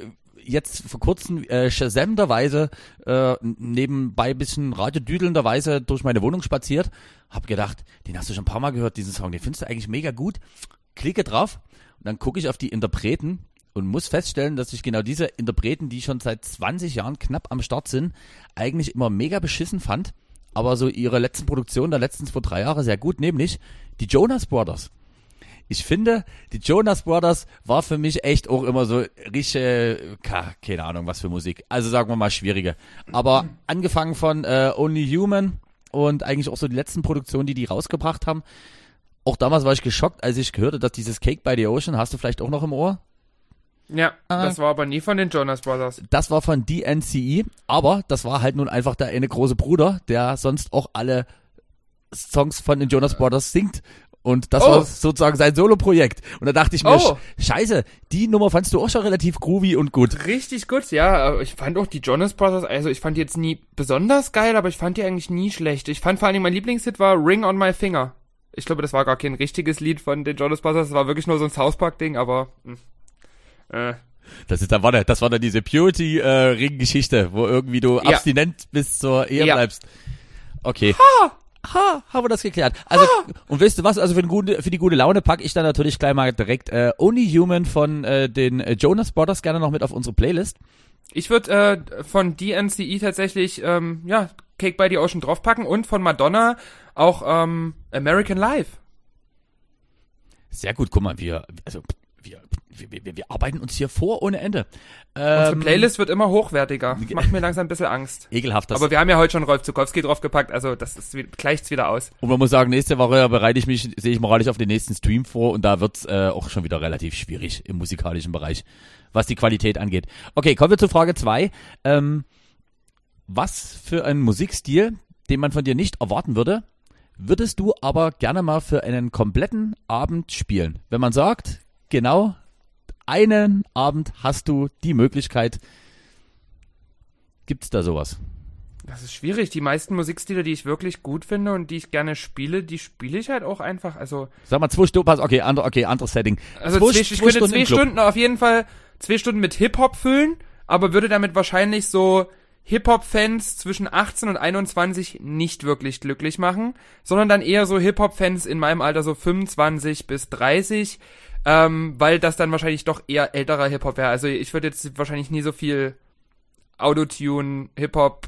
jetzt vor kurzem äh, shazamenderweise äh, nebenbei bisschen radiodüdelnderweise durch meine Wohnung spaziert, hab gedacht, den hast du schon ein paar Mal gehört, diesen Song, den findest du eigentlich mega gut. Klicke drauf und dann gucke ich auf die Interpreten und muss feststellen, dass ich genau diese Interpreten, die schon seit 20 Jahren knapp am Start sind, eigentlich immer mega beschissen fand, aber so ihre letzten Produktionen der letzten zwei, drei Jahre sehr gut, nämlich die Jonas Brothers ich finde, die Jonas Brothers war für mich echt auch immer so richtige, keine Ahnung, was für Musik. Also sagen wir mal schwierige. Aber angefangen von äh, Only Human und eigentlich auch so die letzten Produktionen, die die rausgebracht haben. Auch damals war ich geschockt, als ich gehörte, dass dieses Cake by the Ocean, hast du vielleicht auch noch im Ohr? Ja, ah. das war aber nie von den Jonas Brothers. Das war von DNCE, aber das war halt nun einfach der eine große Bruder, der sonst auch alle Songs von den Jonas Brothers singt. Und das oh. war sozusagen sein Solo-Projekt. Und da dachte ich mir, oh. scheiße, die Nummer fandst du auch schon relativ groovy und gut. Richtig gut, ja. Ich fand auch die Jonas Brothers, also ich fand die jetzt nie besonders geil, aber ich fand die eigentlich nie schlecht. Ich fand vor allen Dingen, mein Lieblingshit war Ring on My Finger. Ich glaube, das war gar kein richtiges Lied von den Jonas Brothers, das war wirklich nur so ein South Park-Ding, aber... Mh. Hm. Äh. Das ist dann, warte, das war dann diese Purity-Ring-Geschichte, wo irgendwie du ja. abstinent bis zur Ehe ja. bleibst. Okay. Ha! Ha, haben wir das geklärt. Also, ha. und weißt du was, also für, gute, für die gute Laune packe ich dann natürlich gleich mal direkt äh, Only Human von äh, den äh, Jonas Brothers gerne noch mit auf unsere Playlist. Ich würde äh, von DNCE tatsächlich, ähm, ja, Cake by the Ocean draufpacken und von Madonna auch ähm, American Life. Sehr gut, guck mal, wir, also wir, wir, wir, wir arbeiten uns hier vor ohne Ende. Ähm, Unsere Playlist wird immer hochwertiger. Macht mir langsam ein bisschen Angst. Ekelhaft. Das Aber wir haben ja heute schon Rolf Zukowski draufgepackt, also das ist, gleicht's wieder aus. Und man muss sagen, nächste Woche bereite ich mich, sehe ich moralisch auf den nächsten Stream vor und da wird's äh, auch schon wieder relativ schwierig im musikalischen Bereich, was die Qualität angeht. Okay, kommen wir zu Frage zwei. Ähm, was für ein Musikstil, den man von dir nicht erwarten würde, würdest du aber gerne mal für einen kompletten Abend spielen? Wenn man sagt, genau einen Abend hast du die Möglichkeit. Gibt es da sowas? Das ist schwierig. Die meisten Musikstile, die ich wirklich gut finde und die ich gerne spiele, die spiele ich halt auch einfach. Also sag mal zwei Stunden. Okay, andere, okay, anderes Setting. Also zwei, zwei, ich könnte zwei Stunden auf jeden Fall zwei Stunden mit Hip Hop füllen, aber würde damit wahrscheinlich so Hip-Hop-Fans zwischen 18 und 21 nicht wirklich glücklich machen, sondern dann eher so Hip-Hop-Fans in meinem Alter so 25 bis 30, ähm, weil das dann wahrscheinlich doch eher älterer Hip-Hop wäre. Also ich würde jetzt wahrscheinlich nie so viel Autotune, Hip-Hop,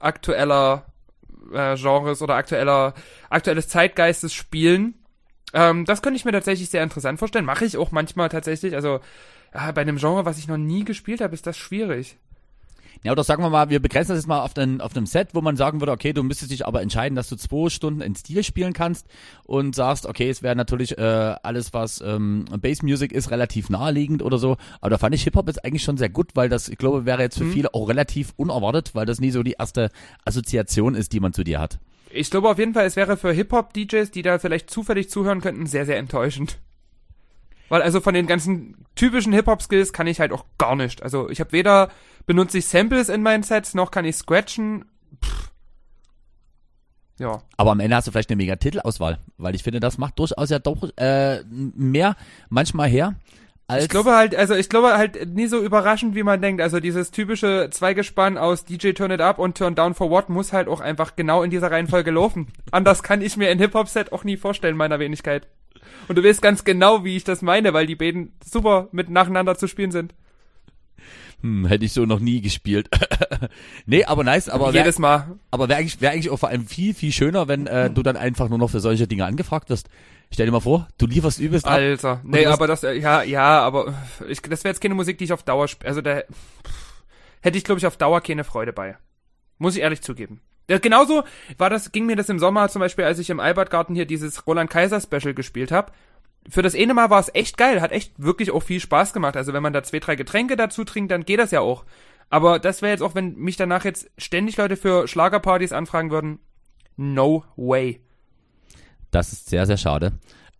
aktueller äh, Genres oder aktueller, aktuelles Zeitgeistes spielen. Ähm, das könnte ich mir tatsächlich sehr interessant vorstellen. Mache ich auch manchmal tatsächlich. Also ja, bei einem Genre, was ich noch nie gespielt habe, ist das schwierig. Ja, oder sagen wir mal, wir begrenzen das jetzt mal auf, den, auf einem Set, wo man sagen würde, okay, du müsstest dich aber entscheiden, dass du zwei Stunden in Stil spielen kannst und sagst, okay, es wäre natürlich äh, alles, was ähm, Bass Music ist, relativ naheliegend oder so. Aber da fand ich Hip-Hop jetzt eigentlich schon sehr gut, weil das, ich glaube, wäre jetzt für mhm. viele auch relativ unerwartet, weil das nie so die erste Assoziation ist, die man zu dir hat. Ich glaube auf jeden Fall, es wäre für Hip-Hop-DJs, die da vielleicht zufällig zuhören könnten, sehr, sehr enttäuschend. Weil also von den ganzen typischen Hip-Hop-Skills kann ich halt auch gar nicht. Also ich habe weder benutze ich Samples in meinen Sets, noch kann ich scratchen. Pff. Ja. Aber am Ende hast du vielleicht eine mega Titelauswahl, weil ich finde, das macht durchaus ja doch äh, mehr manchmal her. Als ich glaube halt, also ich glaube halt nie so überraschend, wie man denkt. Also dieses typische Zweigespann aus DJ Turn It Up und Turn Down for What muss halt auch einfach genau in dieser Reihenfolge laufen. Anders kann ich mir ein Hip-Hop-Set auch nie vorstellen, meiner Wenigkeit. Und du weißt ganz genau, wie ich das meine, weil die beiden super mit nacheinander zu spielen sind hm, hätte ich so noch nie gespielt. nee, aber nice, aber wär, jedes Mal. Aber wäre eigentlich, wär eigentlich auch vor allem viel, viel schöner, wenn äh, du dann einfach nur noch für solche Dinge angefragt wirst. Stell dir mal vor, du lieferst übelst ab. Alter, nee, aber das, äh, ja, ja, aber ich, das wäre jetzt keine Musik, die ich auf Dauer, also da hätte ich, glaube ich, auf Dauer keine Freude bei. Muss ich ehrlich zugeben. Ja, genauso war das, ging mir das im Sommer zum Beispiel, als ich im Albertgarten hier dieses Roland Kaiser Special gespielt habe für das eine Mal war es echt geil, hat echt wirklich auch viel Spaß gemacht. Also wenn man da zwei, drei Getränke dazu trinkt, dann geht das ja auch. Aber das wäre jetzt auch, wenn mich danach jetzt ständig Leute für Schlagerpartys anfragen würden, no way. Das ist sehr, sehr schade.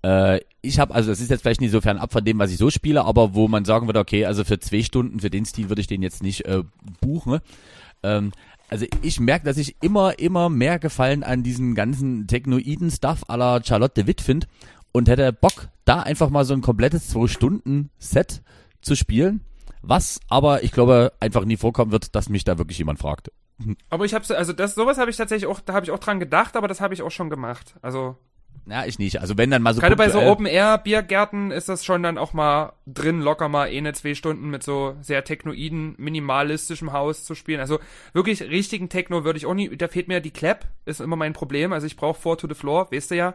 Äh, ich habe, also das ist jetzt vielleicht nicht so fern ab von dem, was ich so spiele, aber wo man sagen würde, okay, also für zwei Stunden, für den Stil würde ich den jetzt nicht äh, buchen. Ähm, also ich merke, dass ich immer, immer mehr Gefallen an diesen ganzen Technoiden-Stuff à la Charlotte de Witt finde und hätte Bock, da einfach mal so ein komplettes zwei Stunden Set zu spielen. Was aber, ich glaube, einfach nie vorkommen wird, dass mich da wirklich jemand fragt. Aber ich habe also das sowas habe ich tatsächlich auch, da habe ich auch dran gedacht, aber das habe ich auch schon gemacht. Also ja, ich nicht. Also wenn dann mal so gerade bei so Open Air Biergärten ist das schon dann auch mal drin locker mal eine zwei Stunden mit so sehr technoiden minimalistischem Haus zu spielen. Also wirklich richtigen Techno würde ich auch nie. Da fehlt mir die Clap, ist immer mein Problem. Also ich brauche Four to the Floor, weißt du ja.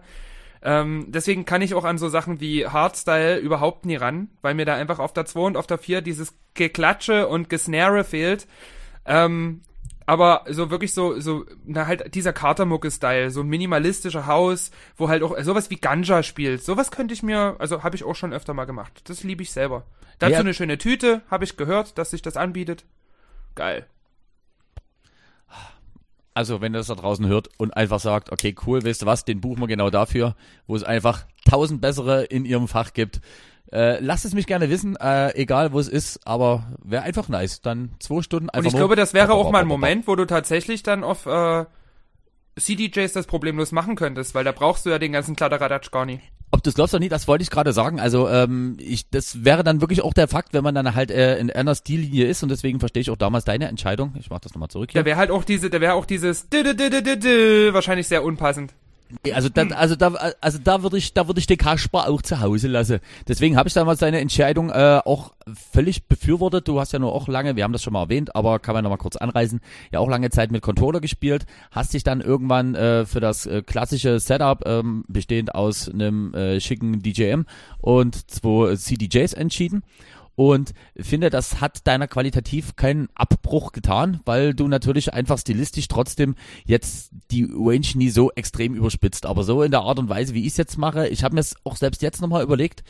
Ähm, deswegen kann ich auch an so Sachen wie Hardstyle überhaupt nie ran, weil mir da einfach auf der 2 und auf der 4 dieses Geklatsche und Gesnare fehlt. Ähm, aber so wirklich so, so, na halt dieser Katermucke-Style, so ein minimalistischer Haus, wo halt auch sowas wie Ganja spielt. Sowas könnte ich mir, also habe ich auch schon öfter mal gemacht. Das liebe ich selber. Dazu Ja. eine schöne Tüte, habe ich gehört, dass sich das anbietet. Geil. Also, wenn ihr das da draußen hört und einfach sagt, okay, cool, weißt du was, den buchen wir genau dafür, wo es einfach tausend bessere in ihrem Fach gibt. Äh, lasst es mich gerne wissen, äh, egal wo es ist, aber wäre einfach nice. Dann zwei Stunden einfach Und ich glaube, das wäre auch mal ein Moment, wo du tatsächlich dann auf äh, CDJs das problemlos machen könntest, weil da brauchst du ja den ganzen Kladderadatsch gar nicht. Ob du es glaubst oder nicht, das wollte ich gerade sagen. Also ähm, ich, das wäre dann wirklich auch der Fakt, wenn man dann halt äh, in einer Stillinie ist und deswegen verstehe ich auch damals deine Entscheidung. Ich mach das nochmal zurück hier. Da wäre halt auch diese, da wäre auch dieses wahrscheinlich sehr unpassend. Also dann, also da, also da würde ich, da würde ich den Kasper auch zu Hause lassen. Deswegen habe ich damals deine Entscheidung äh, auch völlig befürwortet. Du hast ja nur auch lange, wir haben das schon mal erwähnt, aber kann man noch mal kurz anreißen, ja auch lange Zeit mit Controller gespielt. Hast dich dann irgendwann äh, für das äh, klassische Setup ähm, bestehend aus einem äh, schicken DJM und zwei CDJs entschieden. Und finde, das hat deiner qualitativ keinen Abbruch getan, weil du natürlich einfach stilistisch trotzdem jetzt die Range nie so extrem überspitzt. Aber so in der Art und Weise, wie ich es jetzt mache, ich habe mir es auch selbst jetzt nochmal überlegt,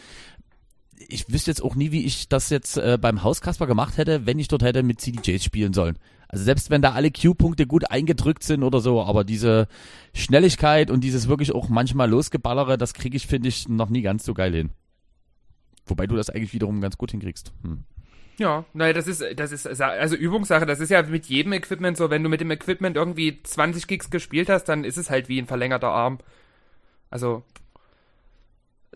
ich wüsste jetzt auch nie, wie ich das jetzt äh, beim Hauskasper gemacht hätte, wenn ich dort hätte mit CDJs spielen sollen. Also selbst wenn da alle Q-Punkte gut eingedrückt sind oder so, aber diese Schnelligkeit und dieses wirklich auch manchmal losgeballere, das kriege ich, finde ich, noch nie ganz so geil hin. Wobei du das eigentlich wiederum ganz gut hinkriegst. Hm. Ja, naja, das ist, das ist, also Übungssache, das ist ja mit jedem Equipment so, wenn du mit dem Equipment irgendwie 20 Gigs gespielt hast, dann ist es halt wie ein verlängerter Arm. Also,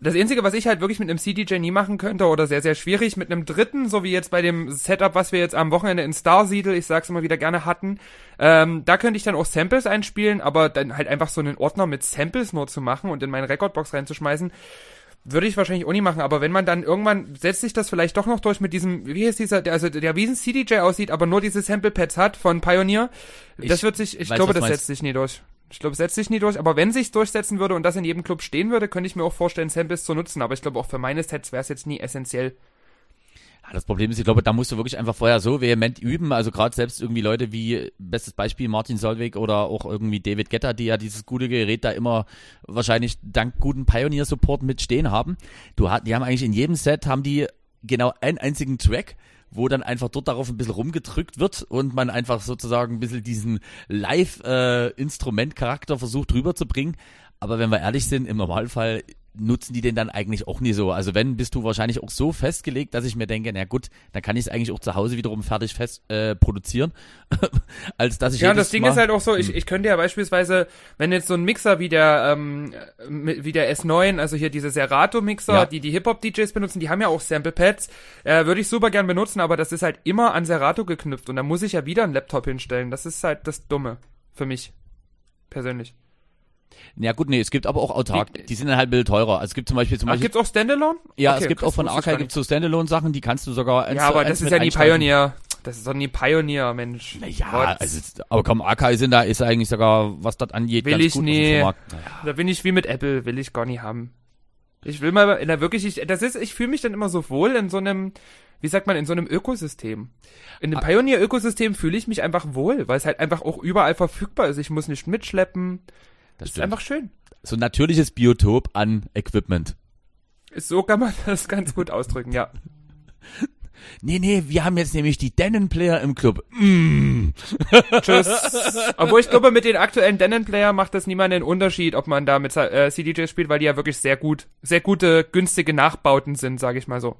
das Einzige, was ich halt wirklich mit einem CDJ nie machen könnte oder sehr, sehr schwierig, mit einem dritten, so wie jetzt bei dem Setup, was wir jetzt am Wochenende in Star Siedel, ich sag's immer wieder gerne hatten, ähm, da könnte ich dann auch Samples einspielen, aber dann halt einfach so einen Ordner mit Samples nur zu machen und in meine Recordbox reinzuschmeißen, würde ich wahrscheinlich auch nie machen, aber wenn man dann irgendwann setzt sich das vielleicht doch noch durch mit diesem, wie heißt dieser, der, also der wie ein CDJ aussieht, aber nur diese Sample Pads hat von Pioneer, das Ich wird sich, ich weiß, glaube, das setzt sich nie durch. Ich glaube, es setzt sich nie durch, aber wenn sich's durchsetzen würde und das in jedem Club stehen würde, könnte ich mir auch vorstellen, Samples zu nutzen, aber ich glaube auch für meine Sets wäre es jetzt nie essentiell. Das Problem ist, ich glaube, da musst du wirklich einfach vorher so vehement üben. Also gerade selbst irgendwie Leute wie, bestes Beispiel Martin Solveig oder auch irgendwie David Getter, die ja dieses gute Gerät da immer wahrscheinlich dank guten Pioneer-Support mit stehen haben. Du die haben eigentlich in jedem Set haben die genau einen einzigen Track, wo dann einfach dort darauf ein bisschen rumgedrückt wird und man einfach sozusagen ein bisschen diesen Live-Instrument-Charakter versucht rüberzubringen. Aber wenn wir ehrlich sind, im Normalfall nutzen die den dann eigentlich auch nie so. Also wenn, bist du wahrscheinlich auch so festgelegt, dass ich mir denke, na gut, dann kann ich es eigentlich auch zu Hause wiederum fertig fest äh, produzieren, als dass ich Ja, und das Ding Mal, ist halt auch so, ich, ich könnte ja beispielsweise, wenn jetzt so ein Mixer wie der, ähm, wie der S9, also hier diese Serato-Mixer, Ja. die die Hip-Hop-DJs benutzen, die haben ja auch Sample-Pads, äh, würde ich super gern benutzen, aber das ist halt immer an Serato geknüpft und da muss ich ja wieder einen Laptop hinstellen. Das ist halt das Dumme für mich. Persönlich. Ja gut, nee, es gibt aber auch autark, die sind dann halt ein bisschen teurer. Also es gibt zum Beispiel zum Ach, Beispiel, gibt's auch Standalone? ja, Okay, es gibt auch von Archive gibt's so Standalone-Sachen, die kannst du sogar eins Ja, aber eins das ist ja nie. Pioneer. Das ist doch nie Pioneer, Mensch. Ja, Gott. also, aber komm, Archive sind da, ist eigentlich sogar, was das angeht, Will ganz ich gut Vormarkt. Naja. Da bin ich wie mit Apple, will ich gar nicht haben. Ich will mal, in der wirklich, ich, das ist, ich fühle mich dann immer so wohl in so einem, wie sagt man, in so einem Ökosystem. In Ah. dem Pioneer-Ökosystem fühle ich mich einfach wohl, weil es halt einfach auch überall verfügbar ist. Ich muss nicht mitschleppen. Das ist einfach schön. So ein natürliches Biotop an Equipment. So kann man das ganz gut ausdrücken, ja. Nee, nee, wir haben jetzt nämlich die Denon-Player im Club. Mm. Tschüss. Obwohl ich glaube, mit den aktuellen Denon-Player macht das niemand einen Unterschied, ob man da mit äh, CDJs spielt, weil die ja wirklich sehr gut, sehr gute, günstige Nachbauten sind, sage ich mal so.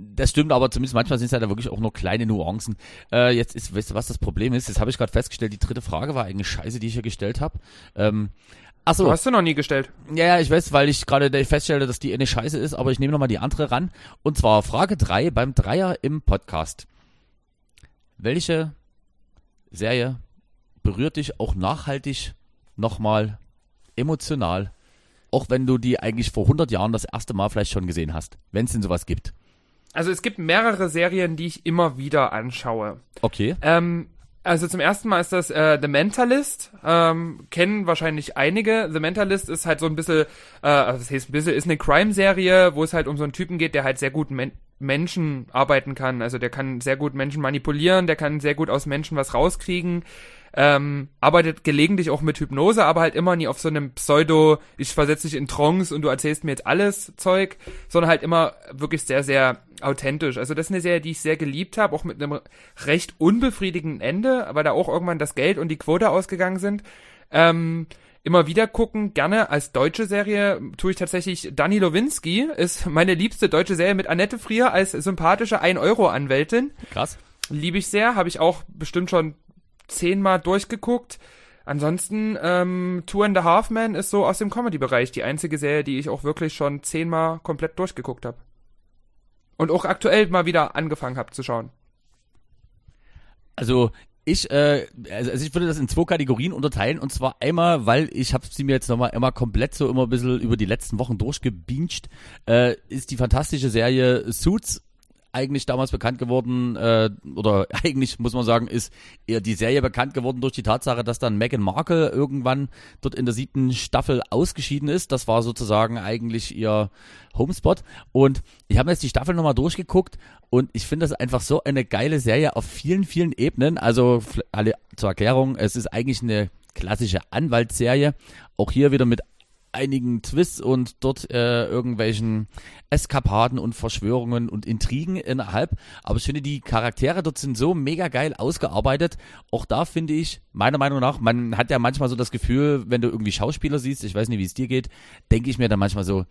Das stimmt, aber zumindest manchmal sind es ja da wirklich auch nur kleine Nuancen. Äh, jetzt ist, weißt du, was das Problem ist? Jetzt habe ich gerade festgestellt, die dritte Frage war eigentlich scheiße, die ich hier gestellt habe. Ähm, ach so, Du hast du noch nie gestellt. Ja, ja, ich weiß, weil ich gerade feststelle, dass die eine Scheiße ist, aber ich nehme nochmal die andere ran. Und zwar Frage 3 beim Dreier im Podcast. Welche Serie berührt dich auch nachhaltig nochmal emotional, auch wenn du die eigentlich vor 100 Jahren das erste Mal vielleicht schon gesehen hast, wenn es denn sowas gibt? Also es gibt mehrere Serien, die ich immer wieder anschaue. Okay. Ähm, Also zum ersten Mal ist das äh, The Mentalist. Ähm, kennen wahrscheinlich einige. The Mentalist ist halt so ein bisschen, äh, also das heißt ein bisschen, ist eine Crime-Serie, wo es halt um so einen Typen geht, der halt sehr gut Men Menschen arbeiten kann. Also der kann sehr gut Menschen manipulieren, der kann sehr gut aus Menschen was rauskriegen. Ähm, arbeitet gelegentlich auch mit Hypnose, aber halt immer nie auf so einem Pseudo, ich versetze dich in Trance und du erzählst mir jetzt alles Zeug, sondern halt immer wirklich sehr, sehr authentisch. Also das ist eine Serie, die ich sehr geliebt habe, auch mit einem recht unbefriedigenden Ende, weil da auch irgendwann das Geld und die Quote ausgegangen sind. Ähm, immer wieder gucken, gerne als deutsche Serie tue ich tatsächlich Dani Lowinski, ist meine liebste deutsche Serie mit Annette Frier als sympathische 1-Euro-Anwältin. Krass. Liebe ich sehr, habe ich auch bestimmt schon zehnmal durchgeguckt. Ansonsten, ähm, Two and a Half Men ist so aus dem Comedy-Bereich die einzige Serie, die ich auch wirklich schon zehnmal komplett durchgeguckt habe. Und auch aktuell mal wieder angefangen habe zu schauen. Also ich, äh, also ich würde das in zwei Kategorien unterteilen und zwar einmal, weil ich habe sie mir jetzt nochmal immer komplett so immer ein bisschen über die letzten Wochen durchgebinged, äh, ist die fantastische Serie Suits eigentlich damals bekannt geworden, äh, oder eigentlich muss man sagen, ist eher die Serie bekannt geworden durch die Tatsache, dass dann Meghan Markle irgendwann dort in der siebten Staffel ausgeschieden ist. Das war sozusagen eigentlich ihr Homespot. Und ich habe jetzt die Staffel nochmal durchgeguckt und ich finde das einfach so eine geile Serie auf vielen, vielen Ebenen. Also alle zur Erklärung, es ist eigentlich eine klassische Anwaltsserie. Auch hier wieder mit einigen Twists und dort äh, irgendwelchen Eskapaden und Verschwörungen und Intrigen innerhalb. Aber ich finde, die Charaktere dort sind so mega geil ausgearbeitet. Auch da finde ich, meiner Meinung nach, man hat ja manchmal so das Gefühl, wenn du irgendwie Schauspieler siehst, ich weiß nicht, wie es dir geht, denke ich mir dann manchmal so,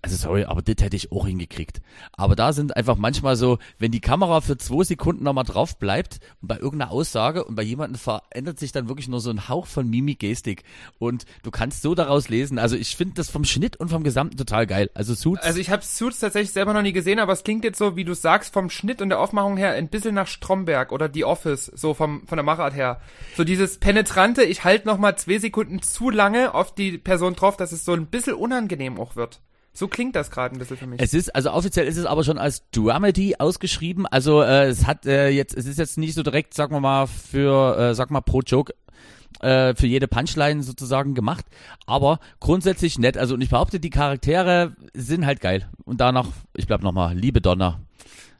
also sorry, aber das hätte ich auch hingekriegt. Aber da sind einfach manchmal so, wenn die Kamera für zwei Sekunden nochmal drauf bleibt und bei irgendeiner Aussage und bei jemandem verändert sich dann wirklich nur so ein Hauch von Mimik-Gestik und du kannst so daraus lesen. Also ich finde das vom Schnitt und vom Gesamten total geil. Also Suits. Also ich habe Suits tatsächlich selber noch nie gesehen, aber es klingt jetzt so, wie du sagst, vom Schnitt und der Aufmachung her ein bisschen nach Stromberg oder The Office, so vom von der Machart her. So dieses penetrante, ich halte nochmal zwei Sekunden zu lange auf die Person drauf, dass es so ein bisschen unangenehm auch wird. So klingt das gerade ein bisschen für mich. Es ist, also offiziell ist es aber schon als Dramedy ausgeschrieben. Also äh, es hat äh, jetzt, es ist jetzt nicht so direkt, sagen wir mal, für, äh, sag mal, pro Joke äh, für jede Punchline sozusagen gemacht, aber grundsätzlich nett. Also und ich behaupte, die Charaktere sind halt geil. Und danach, ich bleib nochmal, liebe Donner,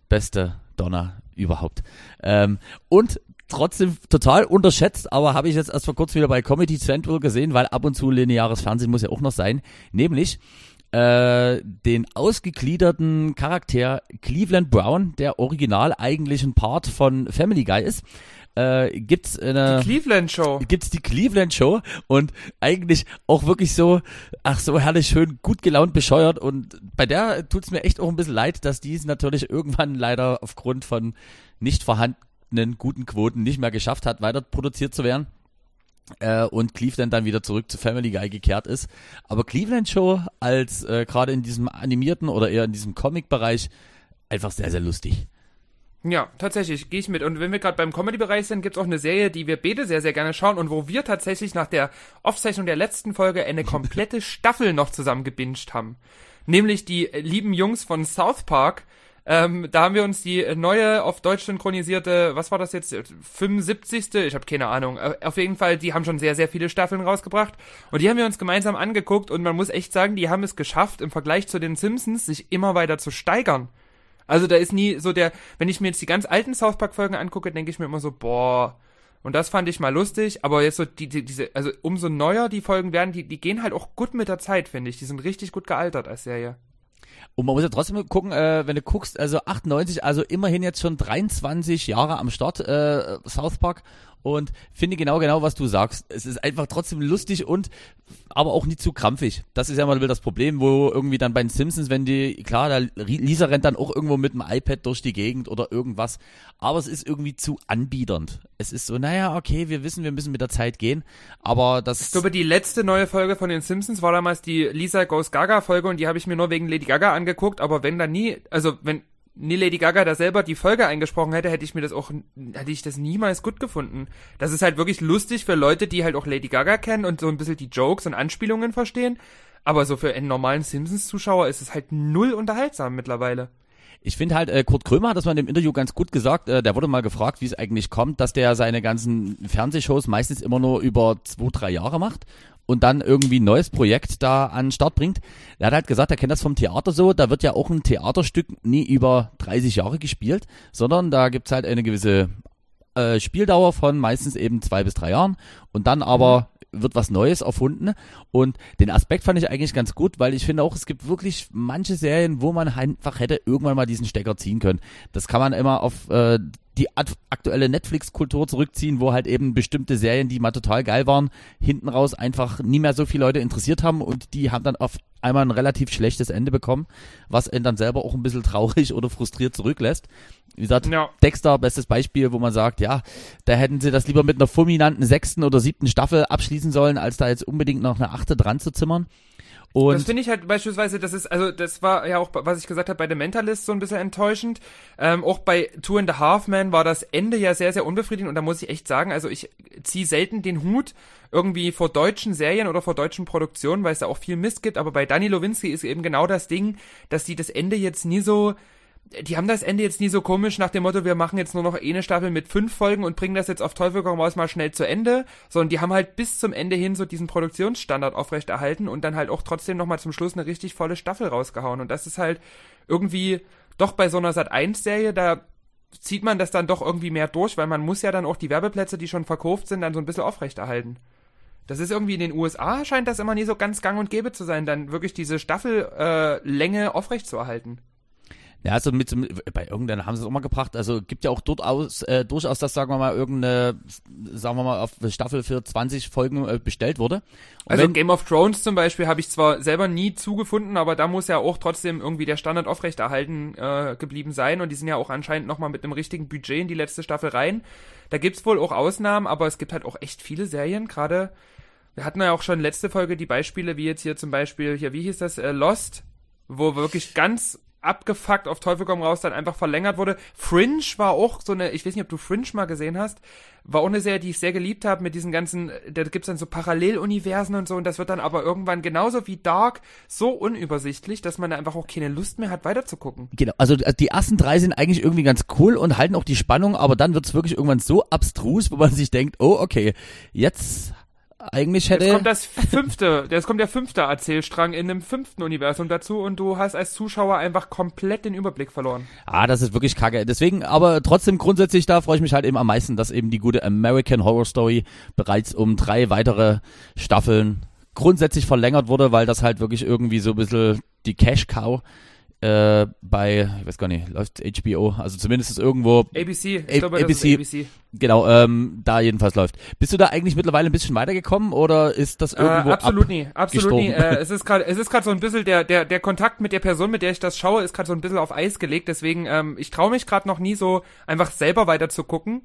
beste Donner überhaupt. Ähm, und trotzdem total unterschätzt, aber habe ich jetzt erst vor kurzem wieder bei Comedy Central gesehen, weil ab und zu lineares Fernsehen muss ja auch noch sein. Nämlich äh, den ausgegliederten Charakter Cleveland Brown, der original eigentlich ein Part von Family Guy ist. Äh, gibt's eine die Cleveland Show. Gibt's die Cleveland Show und eigentlich auch wirklich so, ach so herrlich schön, gut gelaunt, bescheuert und bei der tut's mir echt auch ein bisschen leid, dass dies natürlich irgendwann leider aufgrund von nicht vorhandenen guten Quoten nicht mehr geschafft hat, weiter produziert zu werden äh, und Cleveland dann wieder zurück zu Family Guy gekehrt ist. Aber Cleveland Show als äh, gerade in diesem animierten oder eher in diesem Comic-Bereich einfach sehr, sehr lustig. Ja, tatsächlich, gehe ich mit. Und wenn wir gerade beim Comedy-Bereich sind, gibt's auch eine Serie, die wir beide sehr, sehr gerne schauen und wo wir tatsächlich nach der Aufzeichnung der letzten Folge eine komplette Staffel noch zusammen gebinged haben. Nämlich die lieben Jungs von South Park, ähm, da haben wir uns die neue auf Deutsch synchronisierte, was war das jetzt, 75. Ich habe keine Ahnung. Äh, auf jeden Fall, die haben schon sehr, sehr viele Staffeln rausgebracht. Und die haben wir uns gemeinsam angeguckt und man muss echt sagen, die haben es geschafft, im Vergleich zu den Simpsons sich immer weiter zu steigern. Also da ist nie so der, wenn ich mir jetzt die ganz alten South Park Folgen angucke, denke ich mir immer so, boah, und das fand ich mal lustig, aber jetzt so die, die diese, also umso neuer die Folgen werden, die, die gehen halt auch gut mit der Zeit, finde ich. Die sind richtig gut gealtert als Serie. Und man muss ja trotzdem gucken, äh, wenn du guckst, also 98, also immerhin jetzt schon 23 Jahre am Start, äh, South Park und finde genau genau, was du sagst. Es ist einfach trotzdem lustig und aber auch nicht zu krampfig. Das ist ja mal das Problem, wo irgendwie dann bei den Simpsons, wenn die, klar, da Lisa rennt dann auch irgendwo mit dem iPad durch die Gegend oder irgendwas, aber es ist irgendwie zu anbiedernd. Es ist so, naja, okay, wir wissen, wir müssen mit der Zeit gehen, aber das... Ich glaube, die letzte neue Folge von den Simpsons war damals die Lisa Goes Gaga Folge und die habe ich mir nur wegen Lady Gaga angeguckt, aber wenn da nie, also wenn nie Lady Gaga da selber die Folge eingesprochen hätte, hätte ich mir das auch, hätte ich das niemals gut gefunden. Das ist halt wirklich lustig für Leute, die halt auch Lady Gaga kennen und so ein bisschen die Jokes und Anspielungen verstehen. Aber so für einen normalen Simpsons-Zuschauer ist es halt null unterhaltsam mittlerweile. Ich finde halt, äh, Kurt Krömer hat das mal in dem Interview ganz gut gesagt. Äh, der wurde mal gefragt, wie es eigentlich kommt, dass der seine ganzen Fernsehshows meistens immer nur über zwei, drei Jahre macht und dann irgendwie ein neues Projekt da an den Start bringt. Er hat halt gesagt, er kennt das vom Theater so, da wird ja auch ein Theaterstück nie über 30 Jahre gespielt, sondern da gibt's halt eine gewisse äh, Spieldauer von meistens eben zwei bis drei Jahren und dann aber wird was Neues erfunden und den Aspekt fand ich eigentlich ganz gut, weil ich finde auch, es gibt wirklich manche Serien, wo man einfach hätte irgendwann mal diesen Stecker ziehen können. Das kann man immer auf äh, die aktuelle Netflix-Kultur zurückziehen, wo halt eben bestimmte Serien, die mal total geil waren, hinten raus einfach nie mehr so viele Leute interessiert haben und die haben dann auf einmal ein relativ schlechtes Ende bekommen, was ihn dann selber auch ein bisschen traurig oder frustriert zurücklässt. Wie gesagt, ja. Dexter, bestes Beispiel, wo man sagt, ja, da hätten sie das lieber mit einer fulminanten sechsten oder siebten Staffel abschließen sollen, als da jetzt unbedingt noch eine achte dran zu zimmern. Und das finde ich halt beispielsweise, das ist, also das war ja auch, was ich gesagt habe, bei The Mentalist so ein bisschen enttäuschend. Ähm, auch bei Two and a Half Men war das Ende ja sehr, sehr unbefriedigend und da muss ich echt sagen, also ich ziehe selten den Hut irgendwie vor deutschen Serien oder vor deutschen Produktionen, weil es da auch viel Mist gibt, aber bei Danny Lowinski ist eben genau das Ding, dass sie das Ende jetzt nie so die haben das Ende jetzt nie so komisch nach dem Motto, wir machen jetzt nur noch eine Staffel mit fünf Folgen und bringen das jetzt auf Teufel komm raus mal schnell zu Ende, sondern die haben halt bis zum Ende hin so diesen Produktionsstandard aufrechterhalten und dann halt auch trotzdem nochmal zum Schluss eine richtig volle Staffel rausgehauen. Und das ist halt irgendwie doch bei so einer Sat 1 Serie, da zieht man das dann doch irgendwie mehr durch, weil man muss ja dann auch die Werbeplätze, die schon verkauft sind, dann so ein bisschen aufrechterhalten. Das ist irgendwie in den USA scheint das immer nie so ganz gang und gäbe zu sein, dann wirklich diese Staffellänge äh, aufrechtzuerhalten. Ja, also mit, bei irgendeiner haben sie es auch mal gebracht. Also gibt ja auch dort aus, äh, durchaus, dass, sagen wir mal, irgendeine, sagen wir mal, auf Staffel für 20 Folgen äh, bestellt wurde. Und also wenn, Game of Thrones zum Beispiel habe ich zwar selber nie zugefunden, aber da muss ja auch trotzdem irgendwie der Standard aufrechterhalten äh, geblieben sein. Und die sind ja auch anscheinend nochmal mit einem richtigen Budget in die letzte Staffel rein. Da gibt's wohl auch Ausnahmen, aber es gibt halt auch echt viele Serien, gerade wir hatten ja auch schon letzte Folge die Beispiele, wie jetzt hier zum Beispiel, hier, wie hieß das, äh, Lost, wo wirklich ganz abgefuckt auf Teufel komm raus dann einfach verlängert wurde. Fringe war auch so eine, ich weiß nicht, ob du Fringe mal gesehen hast, war auch eine Serie, die ich sehr geliebt habe mit diesen ganzen, da gibt's dann so Paralleluniversen und so und das wird dann aber irgendwann genauso wie Dark so unübersichtlich, dass man da einfach auch keine Lust mehr hat weiterzugucken. Genau, also äh, die ersten drei sind eigentlich irgendwie ganz cool und halten auch die Spannung, aber dann wird's wirklich irgendwann so abstrus, wo man sich denkt, oh okay, jetzt eigentlich hätte. Jetzt kommt das fünfte, jetzt kommt der fünfte Erzählstrang in dem fünften Universum dazu und du hast als Zuschauer einfach komplett den Überblick verloren. Ah, das ist wirklich kacke. Deswegen, aber trotzdem grundsätzlich, da freue ich mich halt eben am meisten, dass eben die gute American Horror Story bereits um drei weitere Staffeln grundsätzlich verlängert wurde, weil das halt wirklich irgendwie so ein bisschen die Cash Cow äh, bei, ich weiß gar nicht, läuft HBO, also zumindest ist irgendwo ABC, ich glaube, ABC, ABC. Genau, ähm, da jedenfalls läuft. Bist du da eigentlich mittlerweile ein bisschen weitergekommen oder ist das irgendwo äh, Absolut nie, absolut nie. Äh, es ist gerade, es ist gerade so ein bisschen der der der Kontakt mit der Person, mit der ich das schaue, ist gerade so ein bisschen auf Eis gelegt. Deswegen, ähm, ich traue mich gerade noch nie so einfach selber weiter zu gucken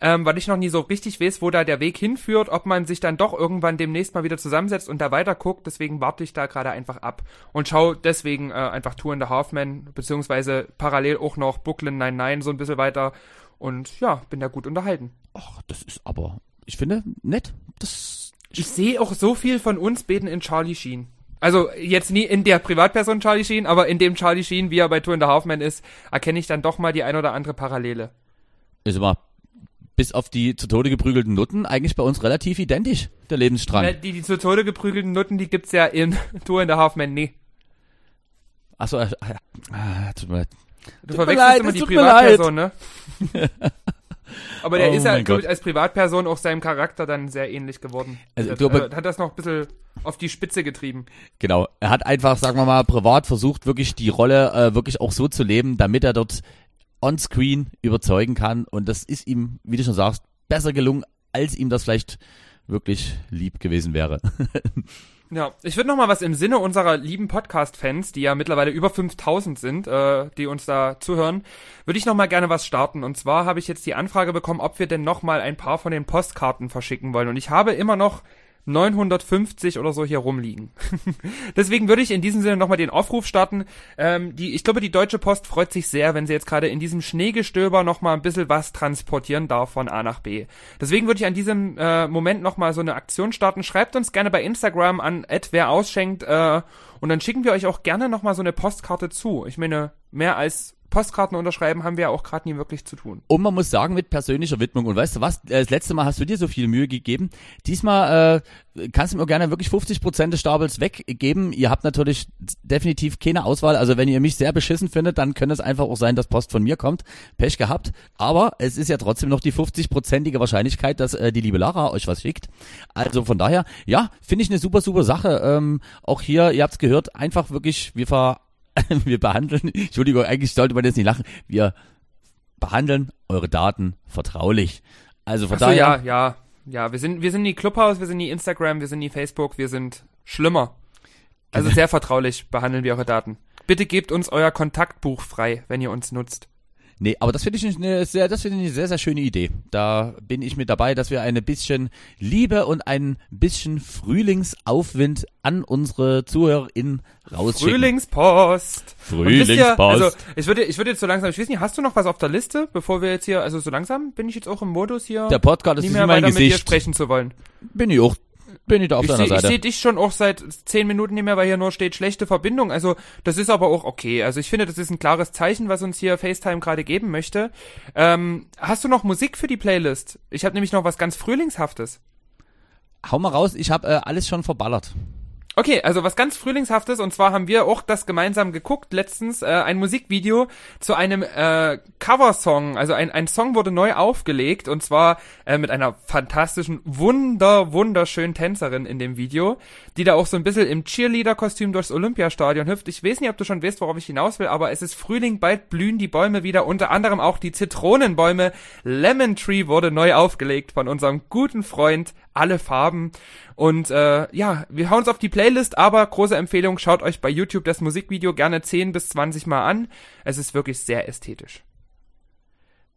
ähm, weil ich noch nie so richtig weiß, wo da der Weg hinführt, ob man sich dann doch irgendwann demnächst mal wieder zusammensetzt und da weiter guckt. Deswegen warte ich da gerade einfach ab und schaue deswegen äh, einfach Tour in the Halfman, beziehungsweise parallel auch noch Brooklyn 99 so ein bisschen weiter und ja, bin da gut unterhalten. Ach, das ist aber, ich finde, nett. Das ich sehe auch so viel von uns beten in Charlie Sheen. Also jetzt nie in der Privatperson Charlie Sheen, aber in dem Charlie Sheen, wie er bei Tour in the Halfman ist, erkenne ich dann doch mal die ein oder andere Parallele. Ist immer bis auf die zu Tode geprügelten Nutten eigentlich bei uns relativ identisch, der Lebensstrang. Die, die zu Tode geprügelten Nutten, die gibt's ja in Tour in der Halfman nee. Achso, äh, ah, tut mir leid. Du tut verwechselst leid, immer die Privatperson, ne? Aber der oh ist ja, glaube ich, als Privatperson auch seinem Charakter dann sehr ähnlich geworden. Also, ich glaube, hat das noch ein bisschen auf die Spitze getrieben. Genau. Er hat einfach, sagen wir mal, privat versucht, wirklich die Rolle äh, wirklich auch so zu leben, damit er dort on-screen überzeugen kann. Und das ist ihm, wie du schon sagst, besser gelungen, als ihm das vielleicht wirklich lieb gewesen wäre. Ja, ich würde noch mal was im Sinne unserer lieben Podcast-Fans, die ja mittlerweile über 5000 sind, äh, die uns da zuhören, würde ich noch mal gerne was starten. Und zwar habe ich jetzt die Anfrage bekommen, ob wir denn noch mal ein paar von den Postkarten verschicken wollen. Und ich habe immer noch 950 oder so hier rumliegen. Deswegen würde ich in diesem Sinne nochmal den Aufruf starten. Ähm, die, ich glaube, die Deutsche Post freut sich sehr, wenn sie jetzt gerade in diesem Schneegestöber nochmal ein bisschen was transportieren darf von A nach B. Deswegen würde ich an diesem äh, Moment nochmal so eine Aktion starten. Schreibt uns gerne bei Instagram an wer ausschenkt äh, und dann schicken wir euch auch gerne nochmal so eine Postkarte zu. Ich meine, mehr als Postkarten unterschreiben haben wir ja auch gerade nie wirklich zu tun. Und man muss sagen, mit persönlicher Widmung. Und weißt du was, äh, das letzte Mal hast du dir so viel Mühe gegeben. Diesmal äh, kannst du mir gerne wirklich 50 Prozent des Stapels weggeben. Ihr habt natürlich definitiv keine Auswahl. Also wenn ihr mich sehr beschissen findet, dann könnte es einfach auch sein, dass Post von mir kommt. Pech gehabt. Aber es ist ja trotzdem noch die 50-prozentige Wahrscheinlichkeit, dass äh, die liebe Lara euch was schickt. Also von daher, ja, finde ich eine super, super Sache. Ähm, auch hier, ihr habt's gehört, einfach wirklich, wir ver wir behandeln, Entschuldigung, eigentlich sollte man jetzt nicht lachen, wir behandeln eure Daten vertraulich. Also von Ach so, daher. ja, ja, ja. Wir sind, wir sind nie Clubhouse, wir sind nie Instagram, wir sind nie Facebook, wir sind schlimmer. Also sehr vertraulich behandeln wir eure Daten. Bitte gebt uns euer Kontaktbuch frei, wenn ihr uns nutzt. Nee, aber das finde ich eine sehr, das finde ich eine sehr, sehr schöne Idee. Da bin ich mit dabei, dass wir ein bisschen Liebe und ein bisschen Frühlingsaufwind an unsere ZuhörerInnen rausschicken. Frühlingspost. Wisst ihr, Frühlingspost. Also, ich würde, ich würde jetzt so langsam, ich weiß nicht, hast du noch was auf der Liste, bevor wir jetzt hier, also so langsam bin ich jetzt auch im Modus hier, Der Podcast ist mehr wie mein weiter mit dir Gesicht. sprechen zu wollen. Bin ich auch, bin ich da auf Ich deiner sehe Seite. seh dich schon auch seit zehn Minuten nicht mehr, weil hier nur steht schlechte Verbindung. Also das ist aber auch okay. Also ich finde, das ist ein klares Zeichen, was uns hier FaceTime gerade geben möchte. Ähm, hast du noch Musik für die Playlist? Ich habe nämlich noch was ganz Frühlingshaftes. Hau mal raus, ich habe äh, alles schon verballert. Okay, also was ganz Frühlingshaftes und zwar haben wir auch das gemeinsam geguckt letztens, äh, ein Musikvideo zu einem äh, Coversong, also ein, ein Song wurde neu aufgelegt und zwar äh, mit einer fantastischen, wunder, wunderschönen Tänzerin in dem Video, die da auch so ein bisschen im Cheerleader-Kostüm durchs Olympiastadion hüpft. Ich weiß nicht, ob du schon weißt, worauf ich hinaus will, aber es ist Frühling, bald blühen die Bäume wieder, unter anderem auch die Zitronenbäume. Lemon Tree wurde neu aufgelegt von unserem guten Freund Alle Farben. Und äh, ja, wir hauen uns auf die Playlist, aber große Empfehlung, schaut euch bei YouTube das Musikvideo gerne 10 bis 20 Mal an. Es ist wirklich sehr ästhetisch.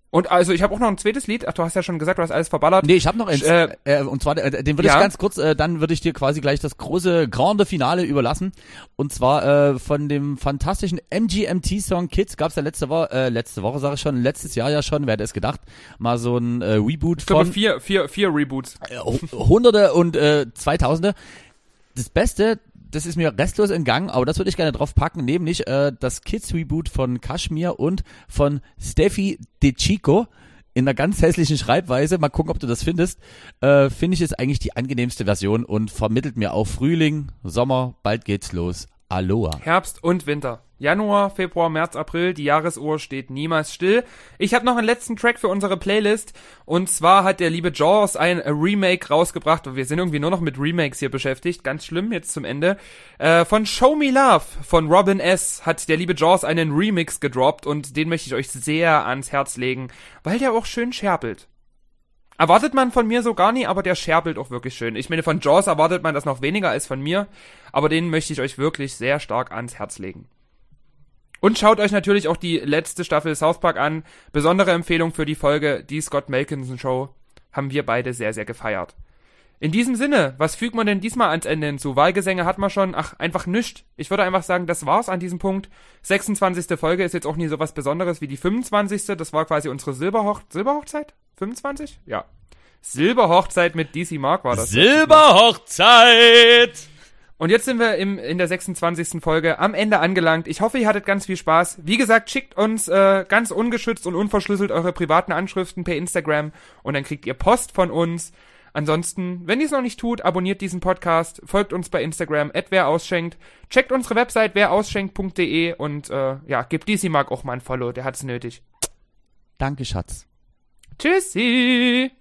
Und also ich habe auch noch ein zweites Lied. Ach, du hast ja schon gesagt, du hast alles verballert. Nee, ich habe noch eins. Äh, Äh, und zwar, äh, den würde ja. ich ganz kurz, äh, dann würde ich dir quasi gleich das große Grande Finale überlassen. Und zwar äh, von dem fantastischen MGMT-Song Kids gab's ja letzte Woche, äh, letzte Woche sage ich schon, letztes Jahr ja schon, wer hätte es gedacht, mal so ein äh, Reboot Ich glaube von vier, vier, vier Reboots. äh, Hunderte und äh, Zweitausende. Das Beste, das ist mir restlos entgangen, aber das würde ich gerne drauf packen, nämlich äh, das Kids-Reboot von Kashmir und von Steffi De Chico in einer ganz hässlichen Schreibweise. Mal gucken, ob du das findest. Äh, Finde ich ist eigentlich die angenehmste Version und vermittelt mir auch Frühling, Sommer, bald geht's los. Aloha. Herbst und Winter. Januar, Februar, März, April, die Jahresuhr steht niemals still. Ich habe noch einen letzten Track für unsere Playlist und zwar hat der liebe Jaws ein Remake rausgebracht und wir sind irgendwie nur noch mit Remakes hier beschäftigt, ganz schlimm jetzt zum Ende. Äh, von Show Me Love von Robin S. hat der liebe Jaws einen Remix gedroppt und den möchte ich euch sehr ans Herz legen, weil der auch schön scherpelt. Erwartet man von mir so gar nie, aber der scherbelt auch wirklich schön. Ich meine, von Jaws erwartet man das noch weniger als von mir, aber den möchte ich euch wirklich sehr stark ans Herz legen. Und schaut euch natürlich auch die letzte Staffel South Park an. Besondere Empfehlung für die Folge Die Scott Malkinson Show. Haben wir beide sehr, sehr gefeiert. In diesem Sinne, was fügt man denn diesmal ans Ende hinzu? Wahlgesänge hat man schon, ach, einfach nischt. Ich würde einfach sagen, das war's an diesem Punkt. 26. Folge ist jetzt auch nie so was Besonderes wie die 25. Das war quasi unsere Silberhoch Silberhochzeit? 25? Ja. Silberhochzeit mit DC Mark war das. Silberhochzeit! Und jetzt sind wir im, in der 26. Folge am Ende angelangt. Ich hoffe, ihr hattet ganz viel Spaß. Wie gesagt, schickt uns äh, ganz ungeschützt und unverschlüsselt eure privaten Anschriften per Instagram und dann kriegt ihr Post von uns. Ansonsten, wenn ihr es noch nicht tut, abonniert diesen Podcast, folgt uns bei Instagram, wer ausschenkt, checkt unsere Website werausschenkt.de und äh, ja, gebt DC Mark auch mal ein Follow, der hat's nötig. Danke, Schatz. Tschüssi!